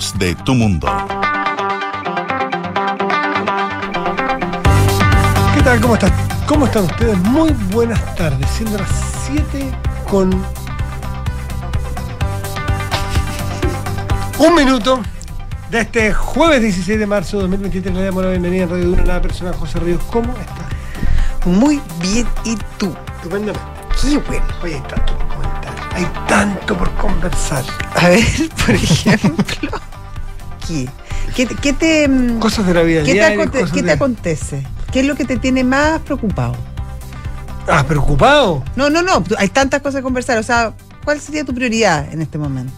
de tu mundo. ¿Qué tal? ¿Cómo están? ¿Cómo están ustedes? Muy buenas tardes. Siendo las 7 con un minuto de este jueves 16 de marzo de 2023. Le damos la bienvenida en Radio Duna a la persona José Ríos. ¿Cómo estás? Muy bien, ¿y tú? Estupendamente. Qué bueno. Oye, hay tanto por comentar. Hay tanto por conversar. A ver, por ejemplo, ¿qué? ¿Qué, te- qué te, mm, Cosas de la vida qué te aconte- qué te acontece? ¿Qué es lo que te tiene más preocupado? Ah, preocupado. No, no, no, hay tantas cosas que conversar. O sea, ¿cuál sería tu prioridad en este momento?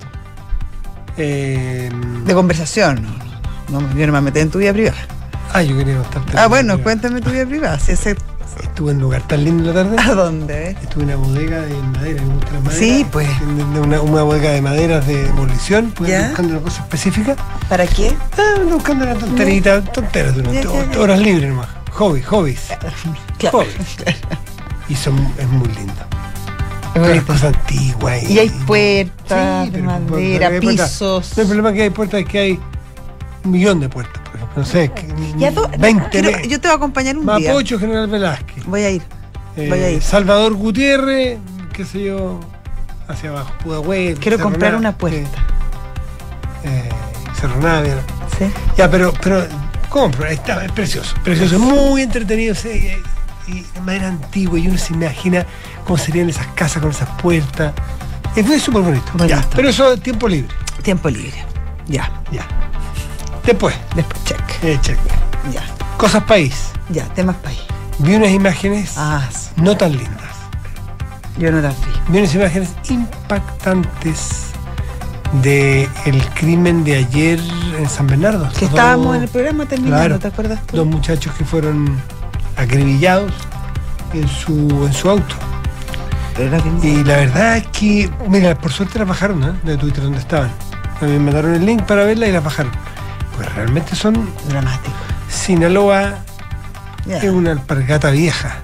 Eh, De conversación. No, no, yo no me metí en tu vida privada. ah, yo quería contarte. Ah, bueno, cuéntame tu vida privada. Si ese, Estuve en un lugar tan lindo en la tarde. ¿A dónde? Estuve en una bodega de madera, me gusta la madera. Sí, pues. De- de Una, una bodega de maderas de demolición, pues ¿Ya? buscando una cosa específica. ¿Para qué? Ah, ando buscando una tonterita, tonteras, de una- Ya, horas libres nomás. Hobby, hobbies. Claro. Hobbies. Y son, es muy lindo. Bonito. cosas antiguas. Y hay puertas Sí, de madera, puertas. pisos. No, el problema que hay puertas es que hay un millón de puertas. No sé, que- Ya do- 20 quiero- yo te voy a acompañar un día. Mapocho, General Velázquez. Voy a ir. Eh, Voy a ir. Salvador Gutiérrez, qué sé yo, hacia abajo, Pudahuel. Quiero Cerro comprar Nav- una puerta. Eh, Cerro Navia. ¿Sí? Ya, pero, pero compro, está, es precioso, precioso, muy entretenido, sí, y, de manera antigua, y uno se imagina cómo serían esas casas con esas puertas. Es muy súper bonito. Bonito. Ya, pero eso es tiempo libre. Tiempo libre. Ya. Ya. Después, Después, check. eh, check. Ya. Cosas país. Ya, temas país. Vi unas imágenes Ah, sí. no tan lindas. yo no las vi. Vi unas imágenes impactantes de el crimen de ayer en San Bernardo. Que Dos- estábamos en el programa terminando, Claro. ¿te acuerdas tú? Dos muchachos que fueron acribillados en su, en su auto. Y la verdad es que, mira, por suerte las bajaron ¿eh? de Twitter donde estaban. Me mandaron el link para verla y las bajaron. Realmente son dramático. Sinaloa es una alpargata vieja.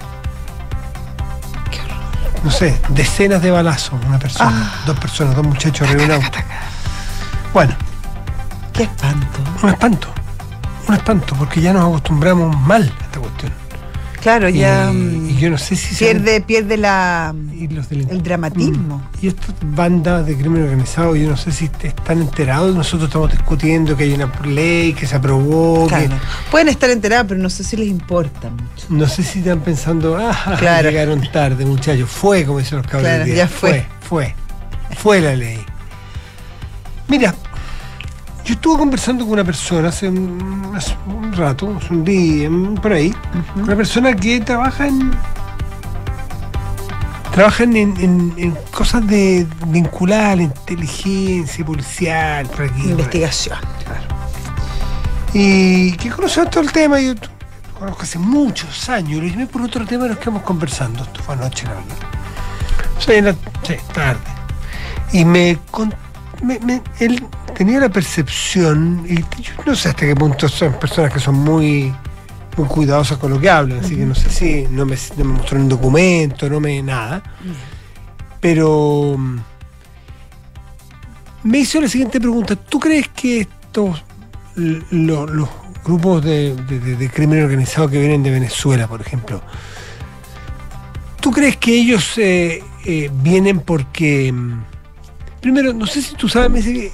Qué horror. No sé, decenas de balazos, una persona, Ah. dos personas, dos muchachos auto. Bueno, Qué espanto. un espanto. Un espanto, porque ya nos acostumbramos mal. Claro, Y, ya mm, y yo no sé si se- pierde, pierde la, el dramatismo. Mm. Y estas bandas de crimen organizado, yo no sé si est- están enterados. Nosotros estamos discutiendo que hay una ley que se aprobó. que-. Pueden estar enterados, pero no sé si les importa mucho. no sé si están pensando, ah, Claro. llegaron tarde, muchachos. Fue, como dicen los cabros. Claro, ya fue. Fue, fue. Fue la ley. Mira, yo estuve conversando con una persona hace un, hace un rato, hace un día, por ahí, una persona que trabaja en. Trabajan en, en- en cosas de vinculadas a la inteligencia policial, por aquí. por ahí. Investigación. Y que conoce todo el tema, yo conozco hace muchos años, lo llamé por otro tema nos quedamos conversando, esto fue anoche la verdad. O sea, en la- sí, tarde. Y me, con- me- me- él tenía la percepción, y yo no sé hasta qué punto son personas que son muy, cuidadosas con lo que hablan, así que no sé si no me, mostró un documento, no me nada. Pero mm, me hizo la siguiente pregunta, ¿tú crees que estos los grupos de crimen organizado que vienen de Venezuela, por ejemplo, ¿tú crees que ellos eh, eh, vienen porque, mm, primero, no sé si tú sabes, me dice que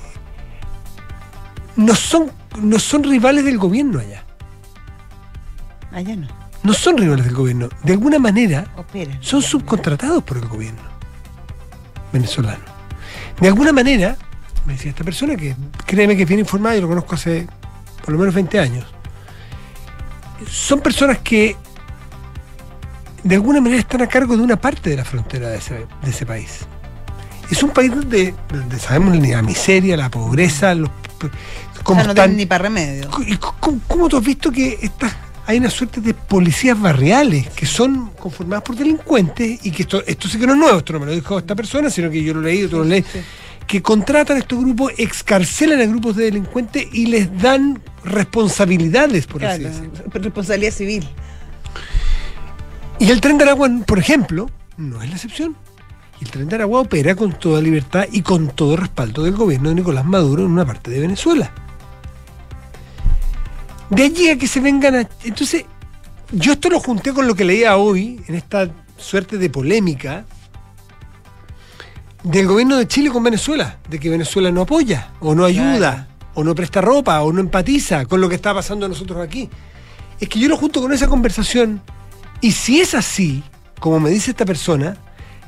no son, no son rivales del gobierno allá, Allá no. no son rivales del gobierno, de alguna manera Operen. son subcontratados por el gobierno venezolano. De alguna manera, me decía esta persona, que créeme que es bien informada, yo lo conozco hace por lo menos 20 años, son personas que de alguna manera están a cargo de una parte de la frontera de ese, de ese país. Es un país donde, donde sabemos la miseria, la pobreza, los, O cómo sea, no están- tienen ni para remedio. ¿Y cómo, cómo tú has visto que estas- hay una suerte de policías barriales que son conformadas por delincuentes y que esto, esto sí que no es nuevo, esto no me lo dijo esta persona, sino que yo lo he leído, tú lo lees, que contratan a estos grupos, excarcelan a grupos de delincuentes y les dan responsabilidades, por así Claro, decirlo. responsabilidad civil. Y el tren de Aragua, por ejemplo, no es la excepción. Y el tren de Aragua opera con toda libertad y con todo respaldo del gobierno de Nicolás Maduro en una parte de Venezuela. De allí a que se vengan a... Entonces, yo esto lo junté con lo que leía hoy, en esta suerte de polémica, del gobierno de Chile con Venezuela, de que Venezuela no apoya, o no ayuda, Claro. o no presta ropa, o no empatiza con lo que está pasando a nosotros aquí. Es que yo lo junto con esa conversación, y si es así, como me dice esta persona,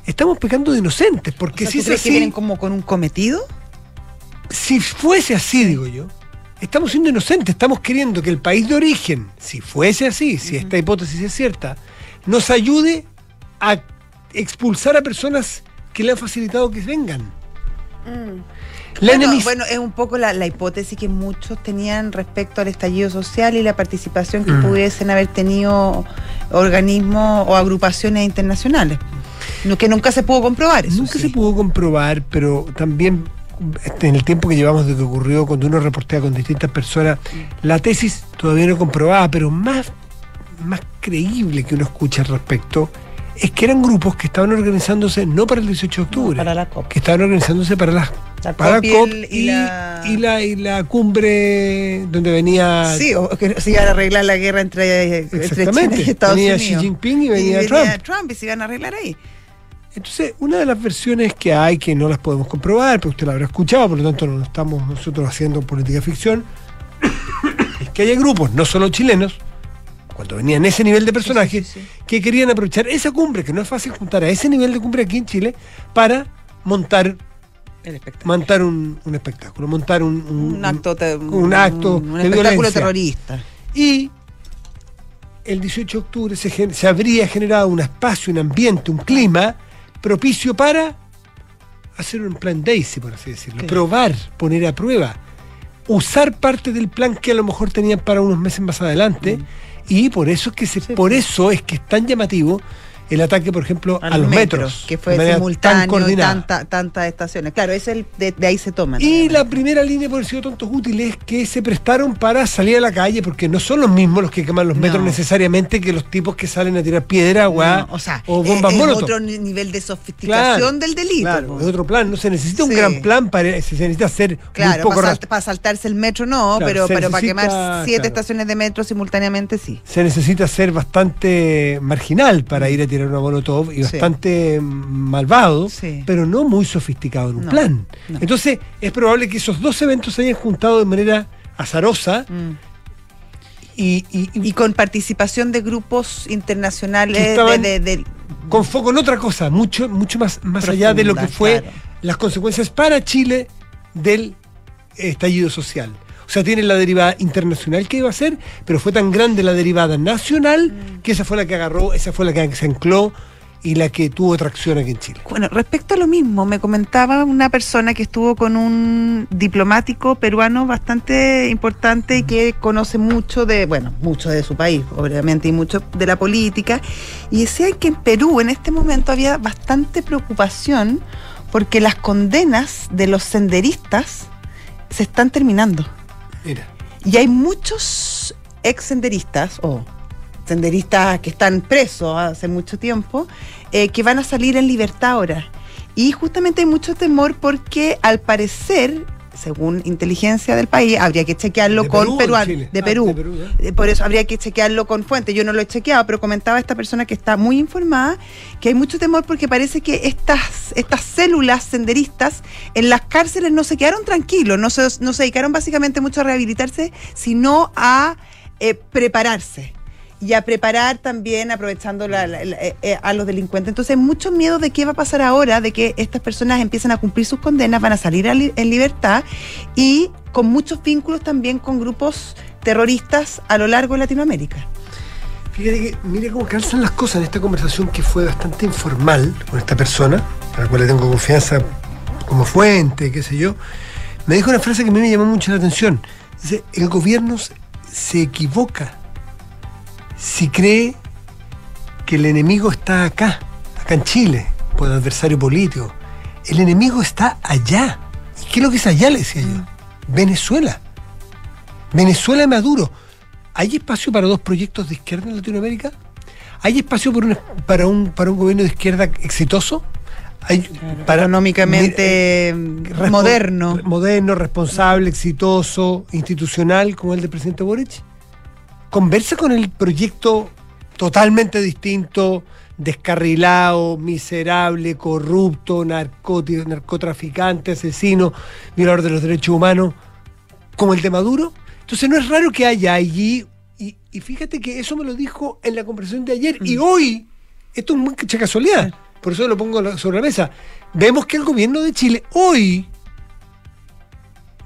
estamos pecando de inocentes, porque O sea, si ¿tú es crees que vienen como con un cometido? si fuese así, digo yo, estamos siendo inocentes, estamos queriendo que el país de origen, si fuese así, si esta hipótesis es cierta, nos ayude a expulsar a personas que le han facilitado que vengan. La bueno, es un poco la, la hipótesis que muchos tenían respecto al estallido social y la participación que Mm. pudiesen haber tenido organismos o agrupaciones internacionales. No, que nunca se pudo comprobar eso. Nunca sí. se pudo comprobar, pero también este, en el tiempo que llevamos de que ocurrió, cuando uno reportea con distintas personas, la tesis todavía no comprobada, pero más, más creíble que uno escucha al respecto, es que eran grupos que estaban organizándose no para el 18 de octubre, para la COP. que estaban organizándose para la, La para COP y COP y y, la- y la, y la cumbre donde venía Sí, o que se iban a arreglar la guerra entre, entre Exactamente. China y Estados Venía Unidos. Xi Jinping y venía Trump. y se iban a arreglar ahí. Entonces, una de las versiones que hay que no las podemos comprobar, pero usted la habrá escuchado, por lo tanto no estamos nosotros haciendo política ficción, es que hay grupos, no solo chilenos, cuando venían ese nivel de personajes, Sí, sí, sí. que querían aprovechar esa cumbre, que no es fácil juntar a ese nivel de cumbre aquí en Chile, para montar, El espectáculo. montar un, un espectáculo, montar un, un- Un acto, te- un acto un de espectáculo violencia. terrorista. Y el 18 de octubre se, se habría generado un espacio, un ambiente, un clima propicio para hacer un plan Daisy, por así decirlo. Claro. Probar, poner a prueba, usar parte del plan que a lo mejor tenían para unos meses más adelante. Y por eso es que se, Mm. Sí, por eso es que es tan llamativo el ataque, por ejemplo, a, los metros, que fue simultáneo, tan tanta, tantas estaciones. Claro, es el de, de ahí se toman. Y la primera línea, por sido tontos útiles, que se prestaron para salir a la calle, porque no son los mismos los que queman los metros No. necesariamente que los tipos que salen a tirar piedra, agua No, o sea, o es- bombas es, molotov. otro ni- nivel de sofisticación del delito. Claro, es otro plan. No se necesita un gran plan para. Se necesita hacer Claro, poco para, saltarse el metro no, Claro, pero, para quemar siete claro. estaciones de metro simultáneamente sí. se necesita ser bastante marginal para ir a tirar una molotov y Sí. bastante malvado, Sí. pero no muy sofisticado en un No, plan. no. Entonces, es probable que esos dos eventos se hayan juntado de manera azarosa Mm. y, y- y Y con participación de grupos internacionales de, de- de- con foco en otra cosa, mucho, mucho más, más allá de lo que fue claro. las consecuencias para Chile del estallido social. O sea, tiene la derivada internacional que iba a ser, pero fue tan grande la derivada nacional que esa fue la que agarró, esa fue la que se ancló y la que tuvo tracción aquí en Chile. Bueno, respecto a lo mismo, me comentaba una persona que estuvo con un diplomático peruano bastante importante y que conoce mucho de, bueno, mucho de su país, obviamente, y mucho de la política, y decía que en Perú en este momento había bastante preocupación porque las condenas de los senderistas se están terminando. Y hay muchos ex senderistas o senderistas que están presos hace mucho tiempo eh, que van a salir en libertad ahora. Y justamente hay mucho temor porque al parecer, según inteligencia del país, habría que chequearlo ¿De con Perú de peruano, Ah, Perú. de Perú. Eh, Por eso habría que chequearlo con fuente. Yo no lo he chequeado, pero comentaba esta persona que está muy informada que hay mucho temor porque parece que estas, estas células senderistas en las cárceles no se quedaron tranquilos, no se, no se dedicaron básicamente mucho a rehabilitarse, sino a eh, prepararse. Y a preparar también, aprovechando eh, eh, a los delincuentes. Entonces, mucho miedo de qué va a pasar ahora, de que estas personas empiezan a cumplir sus condenas, van a salir en libertad y con muchos vínculos también con grupos terroristas a lo largo de Latinoamérica. fíjate que, mire cómo calzan las cosas en esta conversación que fue bastante informal con esta persona, a la cual le tengo confianza como fuente, qué sé yo. Me dijo una frase que a mí me llamó mucho la atención. Dice, el gobierno se equivoca si cree que el enemigo está acá, acá en Chile, por el adversario político. El enemigo está allá. ¿Y qué es lo que es allá? Le decía yo. Venezuela. Venezuela y Maduro. ¿Hay espacio para dos proyectos de izquierda en Latinoamérica? ¿Hay espacio por un- para, un, para un gobierno de izquierda exitoso? Hay, Claro, para- económicamente mira, respo- moderno. Moderno, responsable, exitoso, institucional, como el del presidente Boric. Conversa con el proyecto totalmente distinto, descarrilado, miserable, corrupto, narcoti- narcotraficante, asesino, violador de los derechos humanos, como el de Maduro. Entonces no es raro que haya allí, y, y fíjate que eso me lo dijo en la conversación de ayer, y hoy, esto es mucha casualidad, por eso lo pongo sobre la mesa, vemos que el gobierno de Chile hoy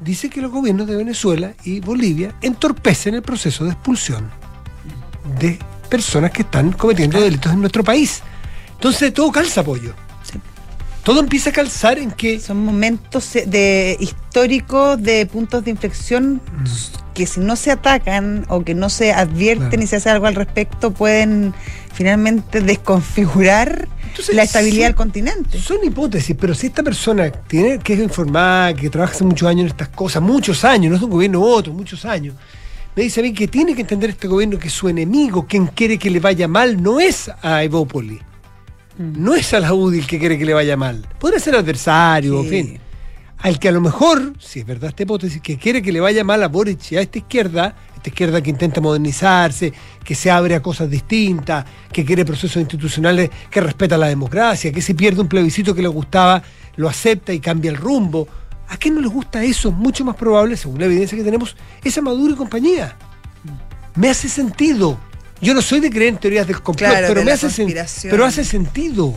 dice que los gobiernos de Venezuela y Bolivia entorpecen el proceso de expulsión de personas que están cometiendo delitos en nuestro país. Entonces todo calza apoyo. Sí. Todo empieza a calzar en que Son momentos eh, de históricos de puntos de inflexión que si no se atacan o que no se advierten Claro. y se hace algo al respecto pueden finalmente desconfigurar Entonces, la estabilidad del continente. Son hipótesis, pero si esta persona tiene que es informada, que trabaja hace muchos años en estas cosas, muchos años, no es de un gobierno u otro, muchos años, me dice a mí que tiene que entender este gobierno que su enemigo, quien quiere que le vaya mal, no es a Evópoli, Mm. no es a la UDI el que quiere que le vaya mal. Podría ser adversario, en fin. Al que a lo mejor, si es verdad esta hipótesis, que quiere que le vaya mal a Boric y a esta izquierda, esta izquierda que intenta modernizarse, que se abre a cosas distintas, que quiere procesos institucionales, que respeta la democracia, que si pierde un plebiscito que le gustaba, lo acepta y cambia el rumbo. ¿A qué no les gusta eso? Mucho más probable, según la evidencia que tenemos, es a Maduro y compañía. Me hace sentido. Yo no soy de creer en teorías del complot, Claro, pero de me la hace sen- conspiración. pero hace sentido,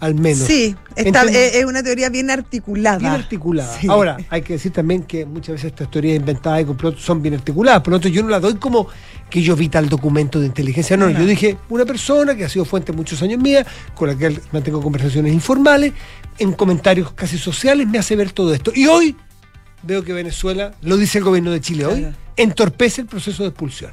al menos. Sí, está- Enten- es es una teoría bien articulada. Bien articulada. Sí. Ahora, hay que decir también que muchas veces estas teorías inventadas de complot son bien articuladas. Por lo tanto, yo no la doy como que yo vi tal documento de inteligencia. No, No. yo dije una persona que ha sido fuente muchos años mía, con la que mantengo conversaciones informales, en comentarios casi sociales, me hace ver todo esto. Y hoy veo que Venezuela, lo dice el gobierno de Chile hoy, Claro. entorpece el proceso de expulsión.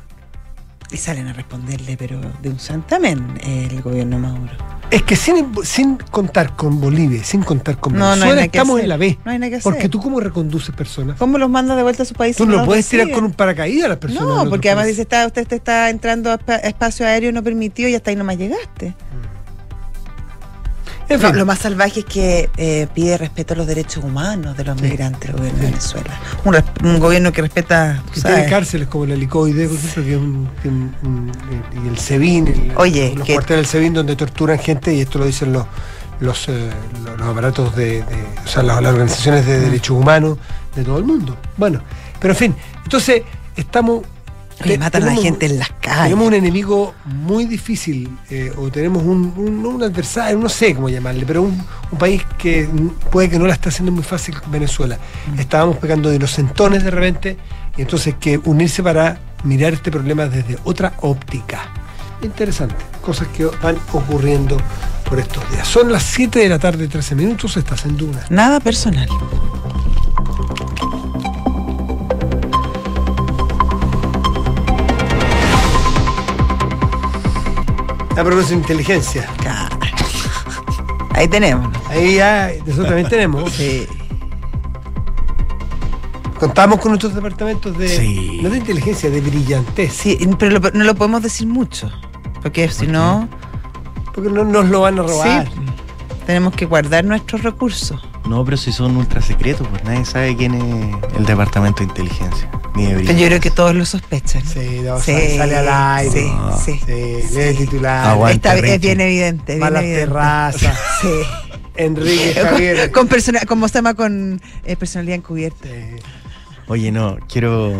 Y salen a responderle, pero de un santamen, el gobierno Maduro. Es que sin, sin contar con Bolivia, sin contar con No, no Venezuela, que estamos hacer. en la B. No hay nada que Porque hacer. tú cómo reconduces personas. ¿Cómo los manda de vuelta a su país? Tú no los puedes tirar con un paracaídas a las personas. No, porque además dice, está, usted te está entrando a espa- espacio aéreo no permitido y hasta ahí nomás llegaste. En Lo, fin, lo más salvaje es que eh, pide respeto a los derechos humanos de los Sí. migrantes, el gobierno de Venezuela. Un, gobierno que respeta, que ¿sabes? tiene cárceles como el helicoide, por ejemplo, que un, un- y el SEBIN, el- Oye, los que- cuarteles del SEBIN donde torturan gente, y esto lo dicen los los, eh, los, los aparatos de, de- o sea, las, las organizaciones de derechos humanos de todo el mundo. Bueno, pero en fin, entonces estamos... Te- matan a la gente en las calles. Tenemos un enemigo muy difícil, eh, o tenemos un, un- un adversario, no sé cómo llamarle, pero un, un país que puede que no la está haciendo muy fácil Venezuela. Mm. Estábamos pegando de inocentones de repente, y entonces que unirse para mirar este problema desde otra óptica. Interesante, cosas que van ocurriendo por estos días. Son las 7 de la tarde, 13 minutos, estás en Duna. Nada personal. A propósito de inteligencia, Claro. Ahí tenemos. ahí ya nosotros también tenemos. Sí. Contamos con nuestros departamentos de, Sí. no de inteligencia, de brillantez. Sí, pero lo- no lo podemos decir mucho. Porque si no, Porque no nos lo van a robar. sí, tenemos que guardar nuestros recursos. No, pero si son ultra secretos, pues nadie sabe quién es el departamento de inteligencia. Ni de Pero brillo. yo creo que todos lo sospechan. Sí, no, Sí, sale, al aire. sí, No. sí. Sí, lee el titular. Aguante, Está, es bien evidente. bien Malas evidente. terrazas. Sí. Enrique Javier. con persona, como se llama con eh, personalidad encubierta. Sí. Oye, no, quiero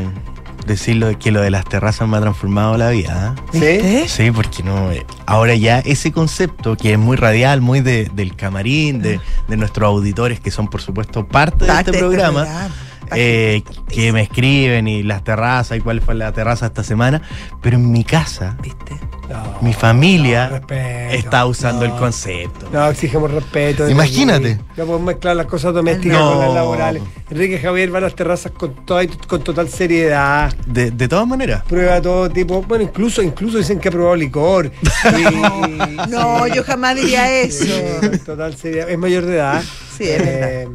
decirlo que lo de las terrazas me ha transformado la vida. ¿ah? ¿Sí? Sí, porque no. eh, Ahora ya ese concepto que es muy radial, muy de- del camarín, de, de nuestros auditores que son por supuesto parte, de este programa. Eh, que me escriben y las terrazas y cuál fue la terraza esta semana, pero en mi casa, ¿Viste? No, mi familia no, respeto. está usando No. el concepto. No, exigimos respeto. Imagínate. No podemos mezclar las cosas domésticas No. con las laborales. Enrique Javier va a las terrazas con, toda, con total seriedad. De, de todas maneras. Prueba todo tipo. Bueno, incluso, incluso dicen que ha probado licor. Y- No, sí. yo jamás diría eso. Total seriedad. Es mayor de edad. Sí, es verdad. Eh,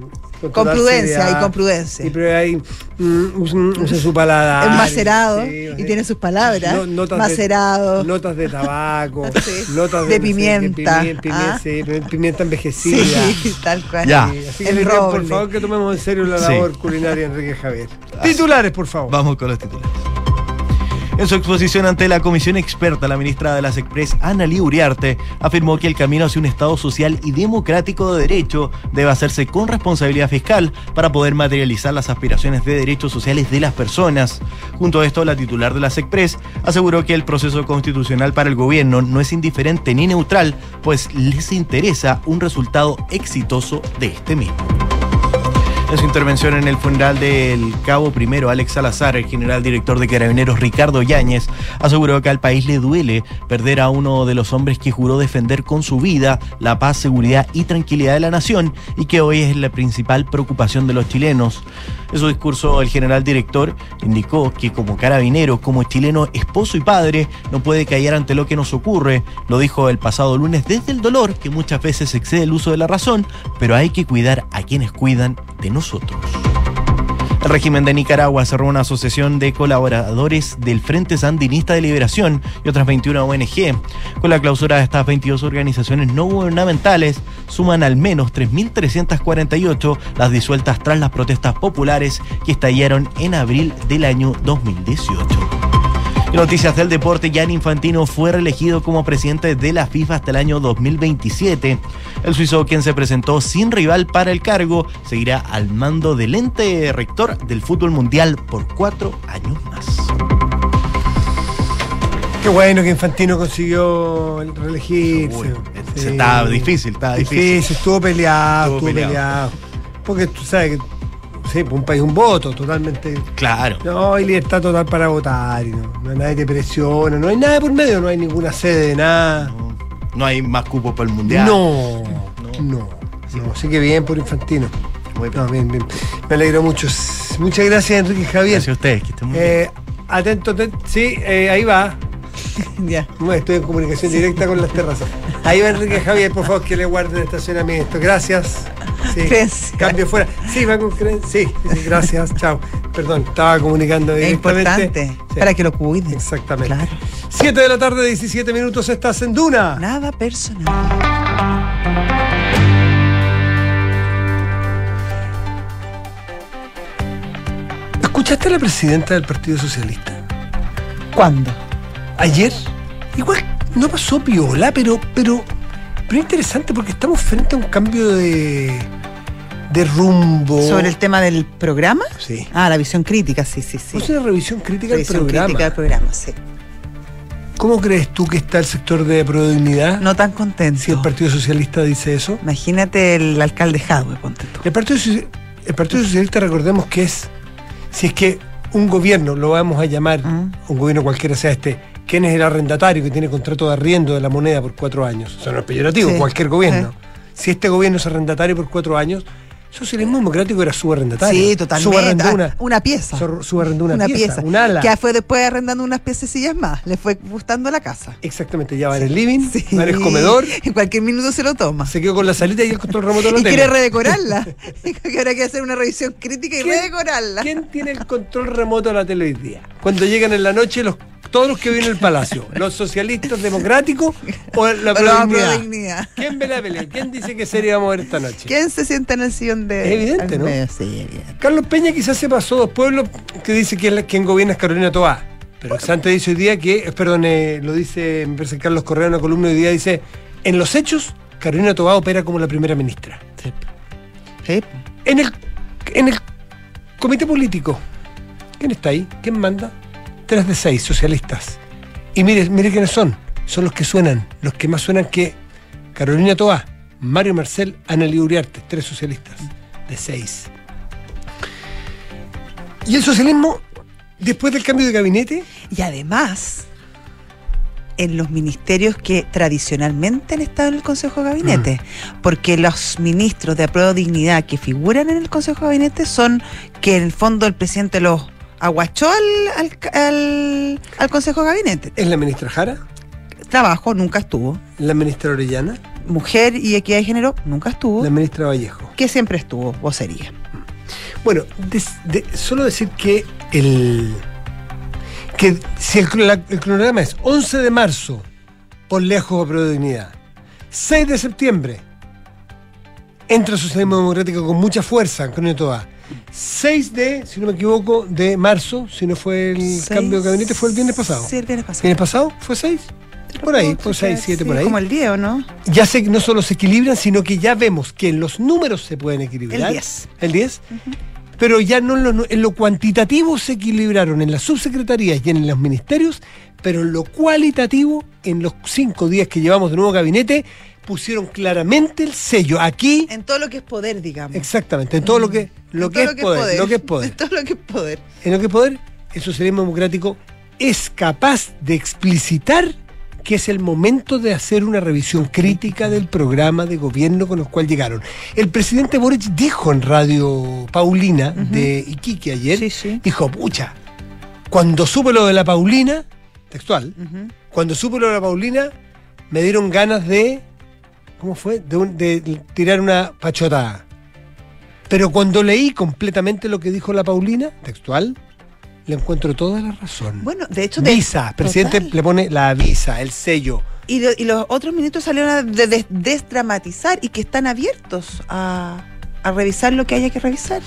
con, prudencia seriedad. y con prudencia. Y pero ahí mm, usa, su paladar. Es macerado Sí, y sí. tiene sus palabras. No- notas de- macerado. notas de tabaco, Sí. notas De pimienta, que pimien- pimien- ¿ah? sí, pi- pimienta envejecida. Sí, tal cual. Ya. Sí, Así que El digo, por favor que tomemos en serio la Sí. labor culinaria de Enrique Javier. Titulares, por favor. Vamos con los titulares. En su exposición ante la comisión experta, la ministra de las Express, Ana Lee Uriarte, afirmó que el camino hacia un Estado social y democrático de derecho debe hacerse con responsabilidad fiscal para poder materializar las aspiraciones de derechos sociales de las personas. Junto a esto, la titular de las Express aseguró que el proceso constitucional para el gobierno no es indiferente ni neutral, pues les interesa un resultado exitoso de este mismo. En su intervención en el funeral del cabo primero Alex Salazar, el general director de Carabineros Ricardo Yáñez aseguró que al país le duele perder a uno de los hombres que juró defender con su vida la paz, seguridad y tranquilidad de la nación y que hoy es la principal preocupación de los chilenos. En su discurso, el general director indicó que como carabinero, como chileno, esposo y padre, no puede callar ante lo que nos ocurre. Lo dijo el pasado lunes desde el dolor, que muchas veces excede el uso de la razón, pero hay que cuidar a quienes cuidan de nosotros. El régimen de Nicaragua cerró una asociación de colaboradores del Frente Sandinista de Liberación y otras 21 ONG. Con la clausura de estas 22 organizaciones no gubernamentales, suman al menos 3.348 las disueltas tras las protestas populares que estallaron en abril del año 2018. Noticias del deporte, Gianni Infantino fue reelegido como presidente de la FIFA hasta el año 2027. El suizo, quien se presentó sin rival para el cargo, seguirá al mando del ente rector del fútbol mundial por cuatro años más. Qué bueno que Infantino consiguió el reelegirse. Uy, Sí. Estaba difícil, estaba difícil. Difícil, estuvo peleado, Estuvo estuvo, peleado. peleado. Porque tú sabes que sí, un país un voto, totalmente. Claro. No, hay libertad total para votar no, no hay nadie te presiona, no hay nada por medio, no hay ninguna sede de nada. No, no hay más cupos para el mundial. No, No. no. no. Así que bien por Infantino. Muy bien. No, bien, bien. Me alegro mucho. Muchas gracias, Enrique Javier. Gracias a ustedes, que estén muy bien. Eh, atento, atento. Sí, eh, ahí va. Ya. No, Estoy en comunicación directa con las terrazas. Ahí va Enrique Javier, por favor, que le guarden el estacionamiento. Gracias. Sí. Creencia. Cambio fuera. Sí, va con creencia. Sí, gracias. Chao. Perdón, estaba comunicando Es directamente. importante Sí, para que lo cuiden. Exactamente. Claro. 7 de la tarde, 17 minutos, estás en Duna. Nada personal. ¿Escuchaste a la presidenta del Partido Socialista? ¿Cuándo? Ayer. Igual no pasó piola, pero, pero, pero interesante porque estamos frente a un cambio de, de rumbo. ¿Sobre el tema del programa? Sí. Ah, la visión crítica, sí, sí, sí. Es una revisión crítica del Revisión programa. crítica del programa, sí. ¿Cómo crees tú que está el sector de Prodignidad? No tan contento. Si el Partido Socialista dice eso. Imagínate el alcalde Jadwe, ponte tú. El Partido, el Partido Socialista, recordemos que es, si es que un gobierno, lo vamos a llamar, Mm. un gobierno cualquiera sea este, ¿quién es el arrendatario que tiene contrato de arriendo de la moneda por cuatro años? O sea, no es peyorativo, Sí. cualquier gobierno. Si este gobierno es arrendatario por cuatro años, socialismo democrático era subarrendatario. Sí, totalmente. Subarrendó Ah, una, una pieza. su- subarrendó una, pieza, un ala. Que fue después arrendando unas piececillas más. Le fue gustando la casa. Exactamente, ya va en el living, Sí. va en el comedor, En cualquier minuto se lo toma. se quedó con la salita y el control remoto lo Y quiere redecorarla. que hay que hacer una revisión crítica y ¿Quién- redecorarla. ¿Quién tiene el control remoto de la tele hoy día? Cuando llegan en la noche los, todos los que viven en el palacio, los socialistas democráticos o la prodignidad. ¿Quién ve la pelea? ¿Quién dice qué serie vamos a ver esta noche? ¿Quién se sienta en el sillón de.? Es evidente, ¿no? medio? Sí, evidente. Carlos Peña quizás se pasó dos pueblos que dice que la- quien gobierna es Carolina Toá. Pero Santa dice hoy día que, eh, perdón, eh, lo dice, me parece que Carlos Correa en una columna hoy día dice, en los hechos, Carolina Toá opera como la primera ministra. Sí. En el, en el comité político, ¿quién está ahí? ¿Quién manda? Tres de seis socialistas. Y mire, mire quiénes son. Son los que suenan, los que más suenan que Carolina Toá, Mario Marcel, Ana Uriarte, tres socialistas de seis. Y el socialismo, después del cambio de gabinete, Y además, en los ministerios que tradicionalmente han estado en el Consejo de Gabinete, Mm. porque los ministros de apruebo dignidad que figuran en el Consejo de Gabinete son que en el fondo el presidente los aguachó al, al, al- al Consejo de Gabinete. es la ministra Jara, Trabajo nunca estuvo. la ministra Orellana. Mujer y Equidad de Género nunca estuvo. La ministra Vallejo. Que siempre estuvo, vocería. Bueno, des- de- solo decir que el. que si el, la- el cronograma es 11 de marzo, por lejos a de dignidad, 6 de septiembre, entra el socialismo democrático con mucha fuerza, con toda. 6 de, si no me equivoco, de marzo, si no fue el cambio de gabinete, fue el viernes pasado. Sí, el viernes pasado. ¿Viernes pasado? ¿Fue 6? Por ahí, por 6, 7, Sí, por ahí. Como el 10, ¿o no? Ya sé que no solo se equilibran, sino que ya vemos que en los números se pueden equilibrar. El 10. El 10. Pero ya no en lo, en lo cuantitativo se equilibraron en las subsecretarías y en los ministerios, pero en lo cualitativo, en los cinco días que llevamos de nuevo gabinete, pusieron claramente el sello. Aquí, En todo lo que es poder, digamos. exactamente, en todo lo que, lo que es poder, lo que es poder. En todo lo que es poder. En lo que es poder, el socialismo democrático es capaz de explicitar que es el momento de hacer una revisión crítica del programa de gobierno con el cual llegaron. El presidente Boric dijo en Radio Paulina de Iquique ayer, Sí, sí. dijo, pucha, cuando supe lo de la Paulina, textual, cuando supe lo de la Paulina, me dieron ganas de, ¿cómo fue? De, un- de tirar una pachotada. Pero cuando leí completamente lo que dijo la Paulina, textual, le encuentro toda la razón. Bueno, de hecho... de- visa, presidente Total. le pone la visa, el sello. Y, lo- y los otros ministros salieron a de- de- desdramatizar y que están abiertos a, a revisar lo que haya que revisar.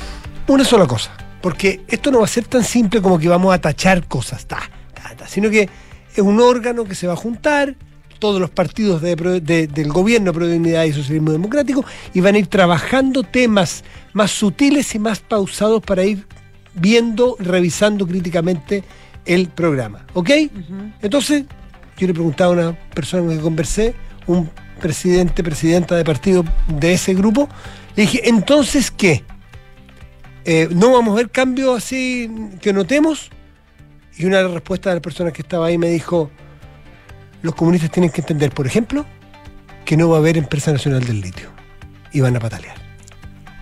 Una sola cosa, porque esto no va a ser tan simple como que vamos a tachar cosas, ta, ta, ta, sino que es un órgano que se va a juntar, todos los partidos de pro- de- del gobierno, Pro Dignidad y Socialismo Democrático, y van a ir trabajando temas más sutiles y más pausados para ir viendo, revisando críticamente el programa. ¿Ok? Entonces, yo le preguntaba a una persona con la que conversé, un presidente, presidenta de partido de ese grupo, le dije, entonces, ¿qué? Eh, ¿No vamos a ver cambios así que notemos? Y una de las respuestas de la persona que estaba ahí me dijo, los comunistas tienen que entender, por ejemplo, que no va a haber empresa nacional del litio. Y van a patalear.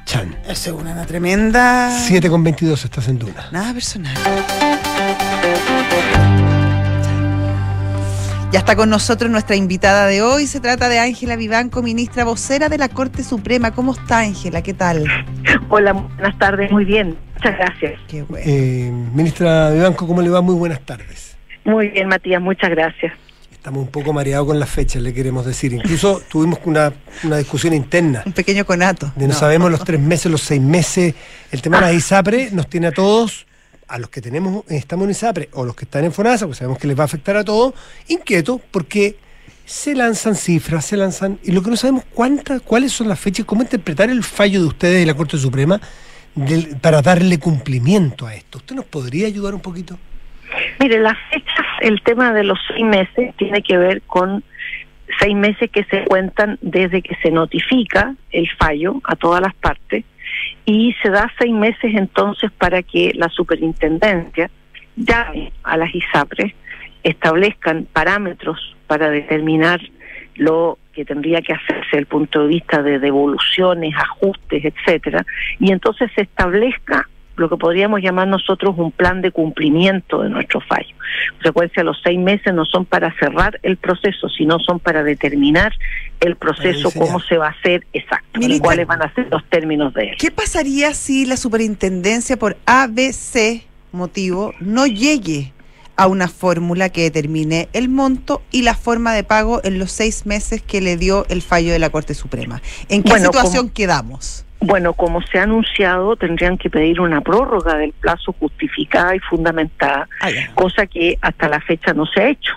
Chan. Eso es una tremenda... 7 con 22 estás en Duna. Nada personal. Ya está con nosotros nuestra invitada de hoy. Se trata de Ángela Vivanco, ministra vocera de la Corte Suprema. ¿Cómo está, Ángela? ¿Qué tal? Hola, buenas tardes, muy bien, muchas gracias. Qué bueno. Eh, ministra Vivanco, ¿cómo le va? Muy buenas tardes. Muy bien, Matías, muchas gracias. Estamos un poco mareados con las fechas, le queremos decir. Incluso tuvimos una, una discusión interna. Un pequeño conato. De no, sabemos los tres meses, los seis meses. El tema de la ISAPRE nos tiene a todos, a los que tenemos, estamos en ISAPRE o los que están en FONASA, pues sabemos que les va a afectar a todos, inquietos porque se lanzan cifras, se lanzan. Y lo que no sabemos cuántas, cuáles son las fechas, cómo interpretar el fallo de ustedes de la Corte Suprema del- para darle cumplimiento a esto. ¿Usted nos podría ayudar un poquito? Mire, las fechas, el tema de los seis meses tiene que ver con seis meses que se cuentan desde que se notifica el fallo a todas las partes y se da seis meses entonces para que la superintendencia llame a las ISAPRES, establezcan parámetros para determinar lo que tendría que hacerse desde el punto de vista de devoluciones, ajustes, etcétera, y entonces se establezca lo que podríamos llamar nosotros un plan de cumplimiento de nuestro fallo. En consecuencia, los seis meses no son para cerrar el proceso, sino son para determinar el proceso, cómo se va a hacer exacto, Militar. cuáles van a ser los términos de él. ¿Qué pasaría si la superintendencia por ABC motivo no llegue a una fórmula que determine el monto y la forma de pago en los seis meses que le dio el fallo de la Corte Suprema? ¿En qué Bueno, situación quedamos? Bueno, como se ha anunciado, tendrían que pedir una prórroga del plazo justificada y fundamentada, Ah, cosa que hasta la fecha no se ha hecho.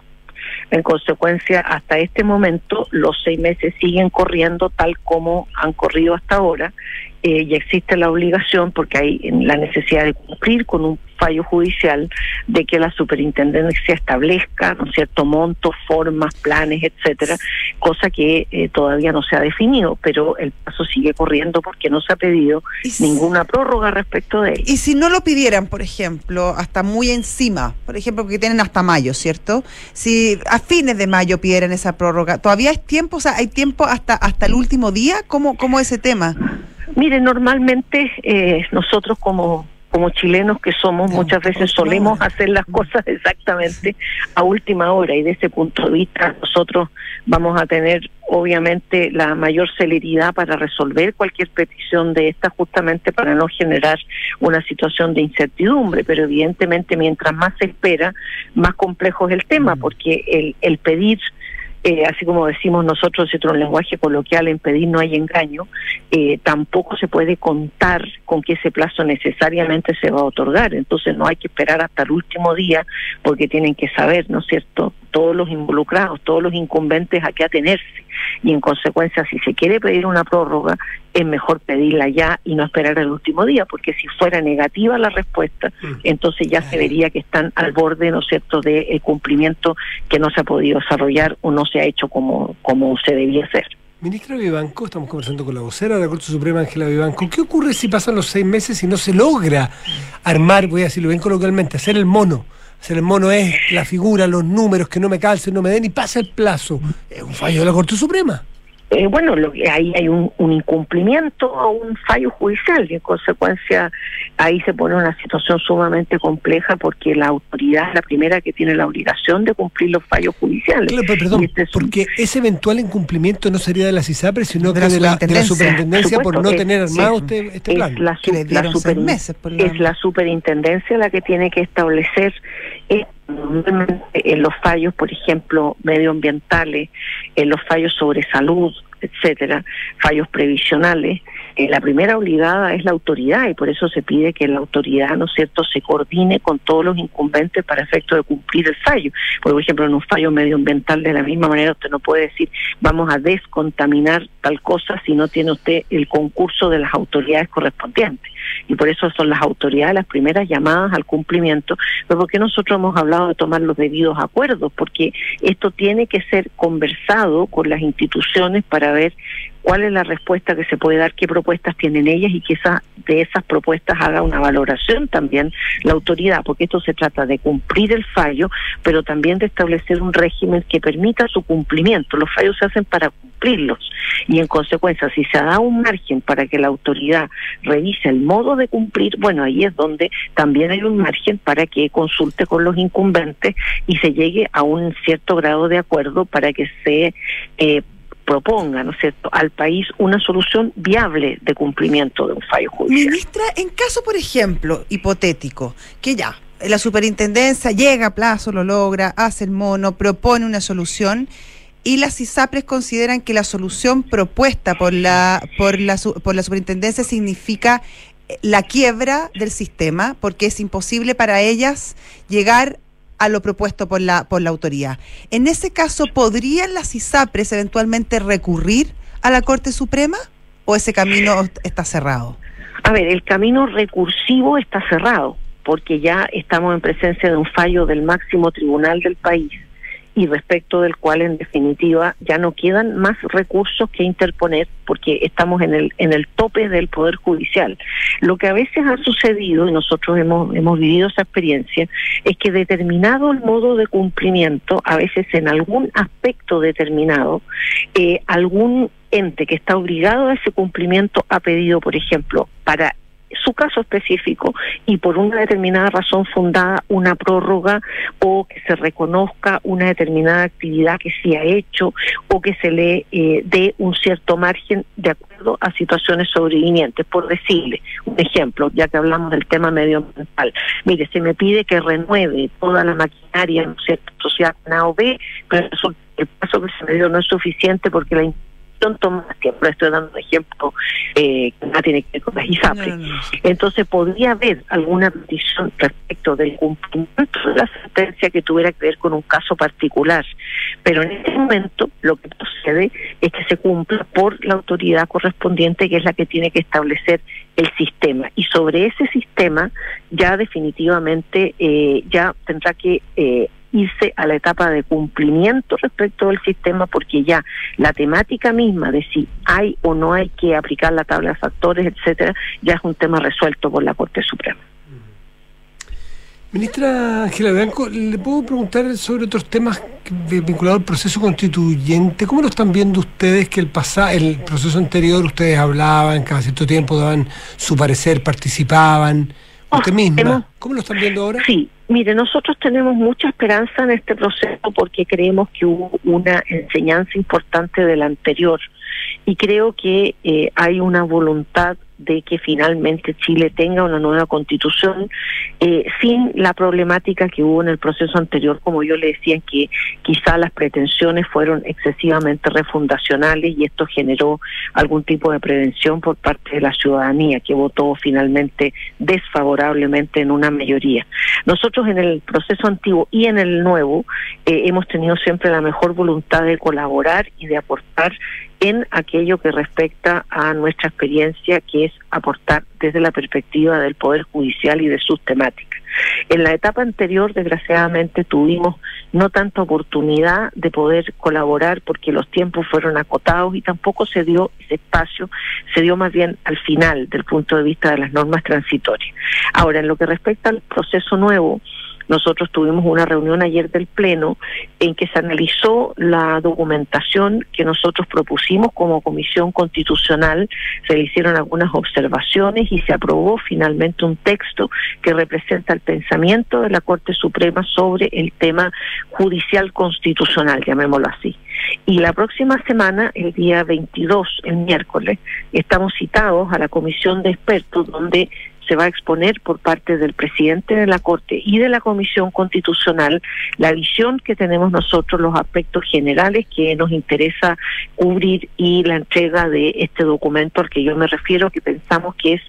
En consecuencia, hasta este momento, los seis meses siguen corriendo tal como han corrido hasta ahora eh, y existe la obligación, porque hay la necesidad de cumplir con un fallo judicial, de que la superintendencia establezca, ¿no es cierto?, montos, formas, planes, etcétera, cosa que eh, todavía no se ha definido, pero el paso sigue corriendo porque no se ha pedido si- ninguna prórroga respecto de ello. Y si no lo pidieran, por ejemplo, hasta muy encima, por ejemplo, porque tienen hasta mayo, ¿cierto? Si a fines de mayo pidieran esa prórroga, ¿todavía es tiempo? O sea, ¿hay tiempo hasta, hasta el último día? ¿Cómo, cómo ese tema? Mire, normalmente eh, nosotros como como chilenos que somos, muchas veces solemos hacer las cosas exactamente a última hora y de ese punto de vista nosotros vamos a tener obviamente la mayor celeridad para resolver cualquier petición de esta justamente para no generar una situación de incertidumbre, pero evidentemente mientras más se espera, más complejo es el tema, porque el, el pedir eh, así como decimos nosotros en un lenguaje coloquial, en pedir no hay engaño, eh, tampoco se puede contar con que ese plazo necesariamente se va a otorgar. Entonces no hay que esperar hasta el último día porque tienen que saber, ¿no es cierto?, todos los involucrados, todos los incumbentes a qué atenerse. Y en consecuencia, si se quiere pedir una prórroga, es mejor pedirla ya y no esperar el último día, porque si fuera negativa la respuesta, mm. entonces ya se vería que están al borde, ¿no es cierto?, del cumplimiento que no se ha podido desarrollar o no se ha hecho como, como se debía hacer. Ministra Vivanco, estamos conversando con la vocera de la Corte Suprema, Ángela Vivanco. ¿Qué ocurre si pasan los seis meses y no se logra armar, voy a decirlo bien coloquialmente, hacer el mono? Hacer el mono es la figura, los números que no me calcen, no me den y pasa el plazo. Es un fallo de la Corte Suprema. Eh, bueno, lo, ahí hay un, incumplimiento o un fallo judicial y en consecuencia ahí se pone una situación sumamente compleja porque la autoridad es la primera que tiene la obligación de cumplir los fallos judiciales. Claro, pero perdón, este porque ese eventual incumplimiento no sería de la CISAPRE, sino de, la, de, la, superintendencia por no tener armado este, este plan. La, es la superintendencia la que tiene que establecer eh, en los fallos, por ejemplo, medioambientales, en los fallos sobre salud, etcétera, fallos previsionales, eh, la primera obligada es la autoridad y por eso se pide que la autoridad, ¿no es cierto?, se coordine con todos los incumbentes para efecto de cumplir el fallo. Por ejemplo, en un fallo medioambiental de la misma manera usted no puede decir vamos a descontaminar tal cosa si no tiene usted el concurso de las autoridades correspondientes. Y por eso son las autoridades las primeras llamadas al cumplimiento. Pero porque nosotros hemos hablado de tomar los debidos acuerdos? Porque esto tiene que ser conversado con las instituciones para ver cuál es la respuesta que se puede dar, qué propuestas tienen ellas y que esa, de esas propuestas haga una valoración también la autoridad, porque esto se trata de cumplir el fallo, pero también de establecer un régimen que permita su cumplimiento. Los fallos se hacen para cumplirlos y en consecuencia, si se da un margen para que la autoridad revise el modo de cumplir, bueno, ahí es donde también hay un margen para que consulte con los incumbentes y se llegue a un cierto grado de acuerdo para que se eh, proponga, ¿no es cierto?, al país una solución viable de cumplimiento de un fallo judicial. Ministra, en caso, por ejemplo, hipotético, que ya la superintendencia llega a plazo, lo logra, hace el mono, propone una solución y las ISAPRES consideran que la solución propuesta por la, por la, por la superintendencia significa la quiebra del sistema, porque es imposible para ellas llegar a lo propuesto por la, por la autoridad. En ese caso, ¿podrían las ISAPRES eventualmente recurrir a la Corte Suprema o ese camino está cerrado? A ver, el camino recursivo está cerrado porque ya estamos en presencia de un fallo del máximo tribunal del país y respecto del cual en definitiva ya no quedan más recursos que interponer porque estamos en el en el tope del poder judicial. Lo que a veces ha sucedido y nosotros hemos hemos vivido esa experiencia es que determinado el modo de cumplimiento, a veces en algún aspecto determinado, eh, algún ente que está obligado a ese cumplimiento ha pedido, por ejemplo, para su caso específico y por una determinada razón fundada una prórroga o que se reconozca una determinada actividad que se ha hecho o que se le eh, dé un cierto margen de acuerdo a situaciones sobrevivientes. Por decirle un ejemplo, ya que hablamos del tema medioambiental, mire, se me pide que renueve toda la maquinaria, ¿no cierto?, sociedad A o B, pero el paso que se me dio no es suficiente porque la toma siempre estoy dando un ejemplo eh, que no tiene que ver con la ISAPRE. Entonces, podría haber alguna petición respecto del cumplimiento de la sentencia que tuviera que ver con un caso particular. Pero en este momento, lo que procede es que se cumpla por la autoridad correspondiente, que es la que tiene que establecer el sistema. Y sobre ese sistema, ya definitivamente, eh, ya tendrá que. Eh, irse a la etapa de cumplimiento respecto del sistema porque ya la temática misma de si hay o no hay que aplicar la tabla de factores, etcétera, ya es un tema resuelto por la Corte Suprema. Ministra Ángela Blanco, ¿le puedo preguntar sobre otros temas vinculados al proceso constituyente? ¿Cómo lo están viendo ustedes que el pasado, el proceso anterior ustedes hablaban, cada cierto tiempo daban su parecer, participaban? Usted misma. hemos- ¿Cómo lo están viendo ahora? Sí, mire, nosotros tenemos mucha esperanza en este proceso porque creemos que hubo una enseñanza importante del anterior y creo que eh, hay una voluntad de que finalmente Chile tenga una nueva constitución eh, sin la problemática que hubo en el proceso anterior, como yo le decía, en que quizá las pretensiones fueron excesivamente refundacionales y esto generó algún tipo de prevención por parte de la ciudadanía que votó finalmente desfavorablemente en una mayoría. Nosotros en el proceso antiguo y en el nuevo eh, hemos tenido siempre la mejor voluntad de colaborar y de aportar en aquello que respecta a nuestra experiencia, que es aportar desde la perspectiva del Poder Judicial y de sus temáticas. En la etapa anterior, desgraciadamente, tuvimos no tanta oportunidad de poder colaborar porque los tiempos fueron acotados y tampoco se dio ese espacio, se dio más bien al final del punto de vista de las normas transitorias. Ahora, en lo que respecta al proceso nuevo, nosotros tuvimos una reunión ayer del Pleno en que se analizó la documentación que nosotros propusimos como Comisión Constitucional, se le hicieron algunas observaciones y se aprobó finalmente un texto que representa el pensamiento de la Corte Suprema sobre el tema judicial constitucional, llamémoslo así. Y la próxima semana, el día 22, el miércoles, estamos citados a la comisión de expertos donde se va a exponer por parte del presidente de la Corte y de la Comisión Constitucional la visión que tenemos nosotros, los aspectos generales que nos interesa cubrir y la entrega de este documento al que yo me refiero, que pensamos que es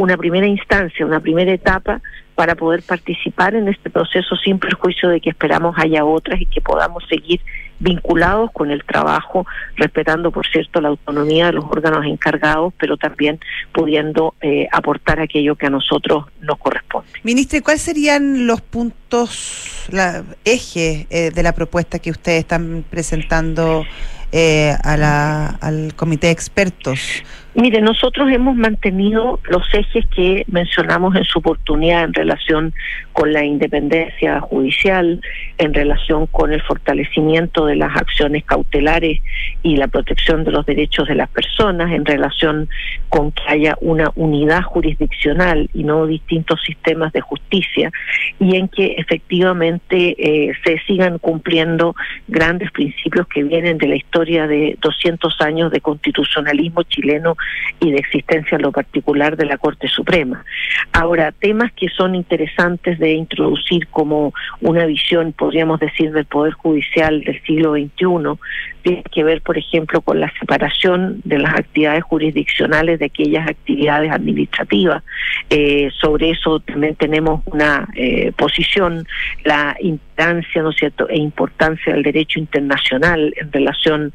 una primera instancia, una primera etapa para poder participar en este proceso sin perjuicio de que esperamos haya otras y que podamos seguir vinculados con el trabajo, respetando, por cierto, la autonomía de los órganos encargados, pero también pudiendo eh, aportar aquello que a nosotros nos corresponde. Ministra, ¿y ¿cuáles serían los puntos, la, ejes eh, de la propuesta que ustedes están presentando eh, a la, al comité de expertos? Mire, nosotros hemos mantenido los ejes que mencionamos en su oportunidad en relación con la independencia judicial, en relación con el fortalecimiento de las acciones cautelares y la protección de los derechos de las personas, en relación con que haya una unidad jurisdiccional y no distintos sistemas de justicia, y en que efectivamente eh, se sigan cumpliendo grandes principios que vienen de la historia de 200 años de constitucionalismo chileno y de existencia en lo particular de la Corte Suprema. Ahora, temas que son interesantes de introducir como una visión, podríamos decir, del Poder Judicial del siglo XXI, tiene que ver, por ejemplo, con la separación de las actividades jurisdiccionales de aquellas actividades administrativas. Eh, sobre eso también tenemos una eh, posición, la instancia, ¿no es cierto?, e importancia del derecho internacional en relación,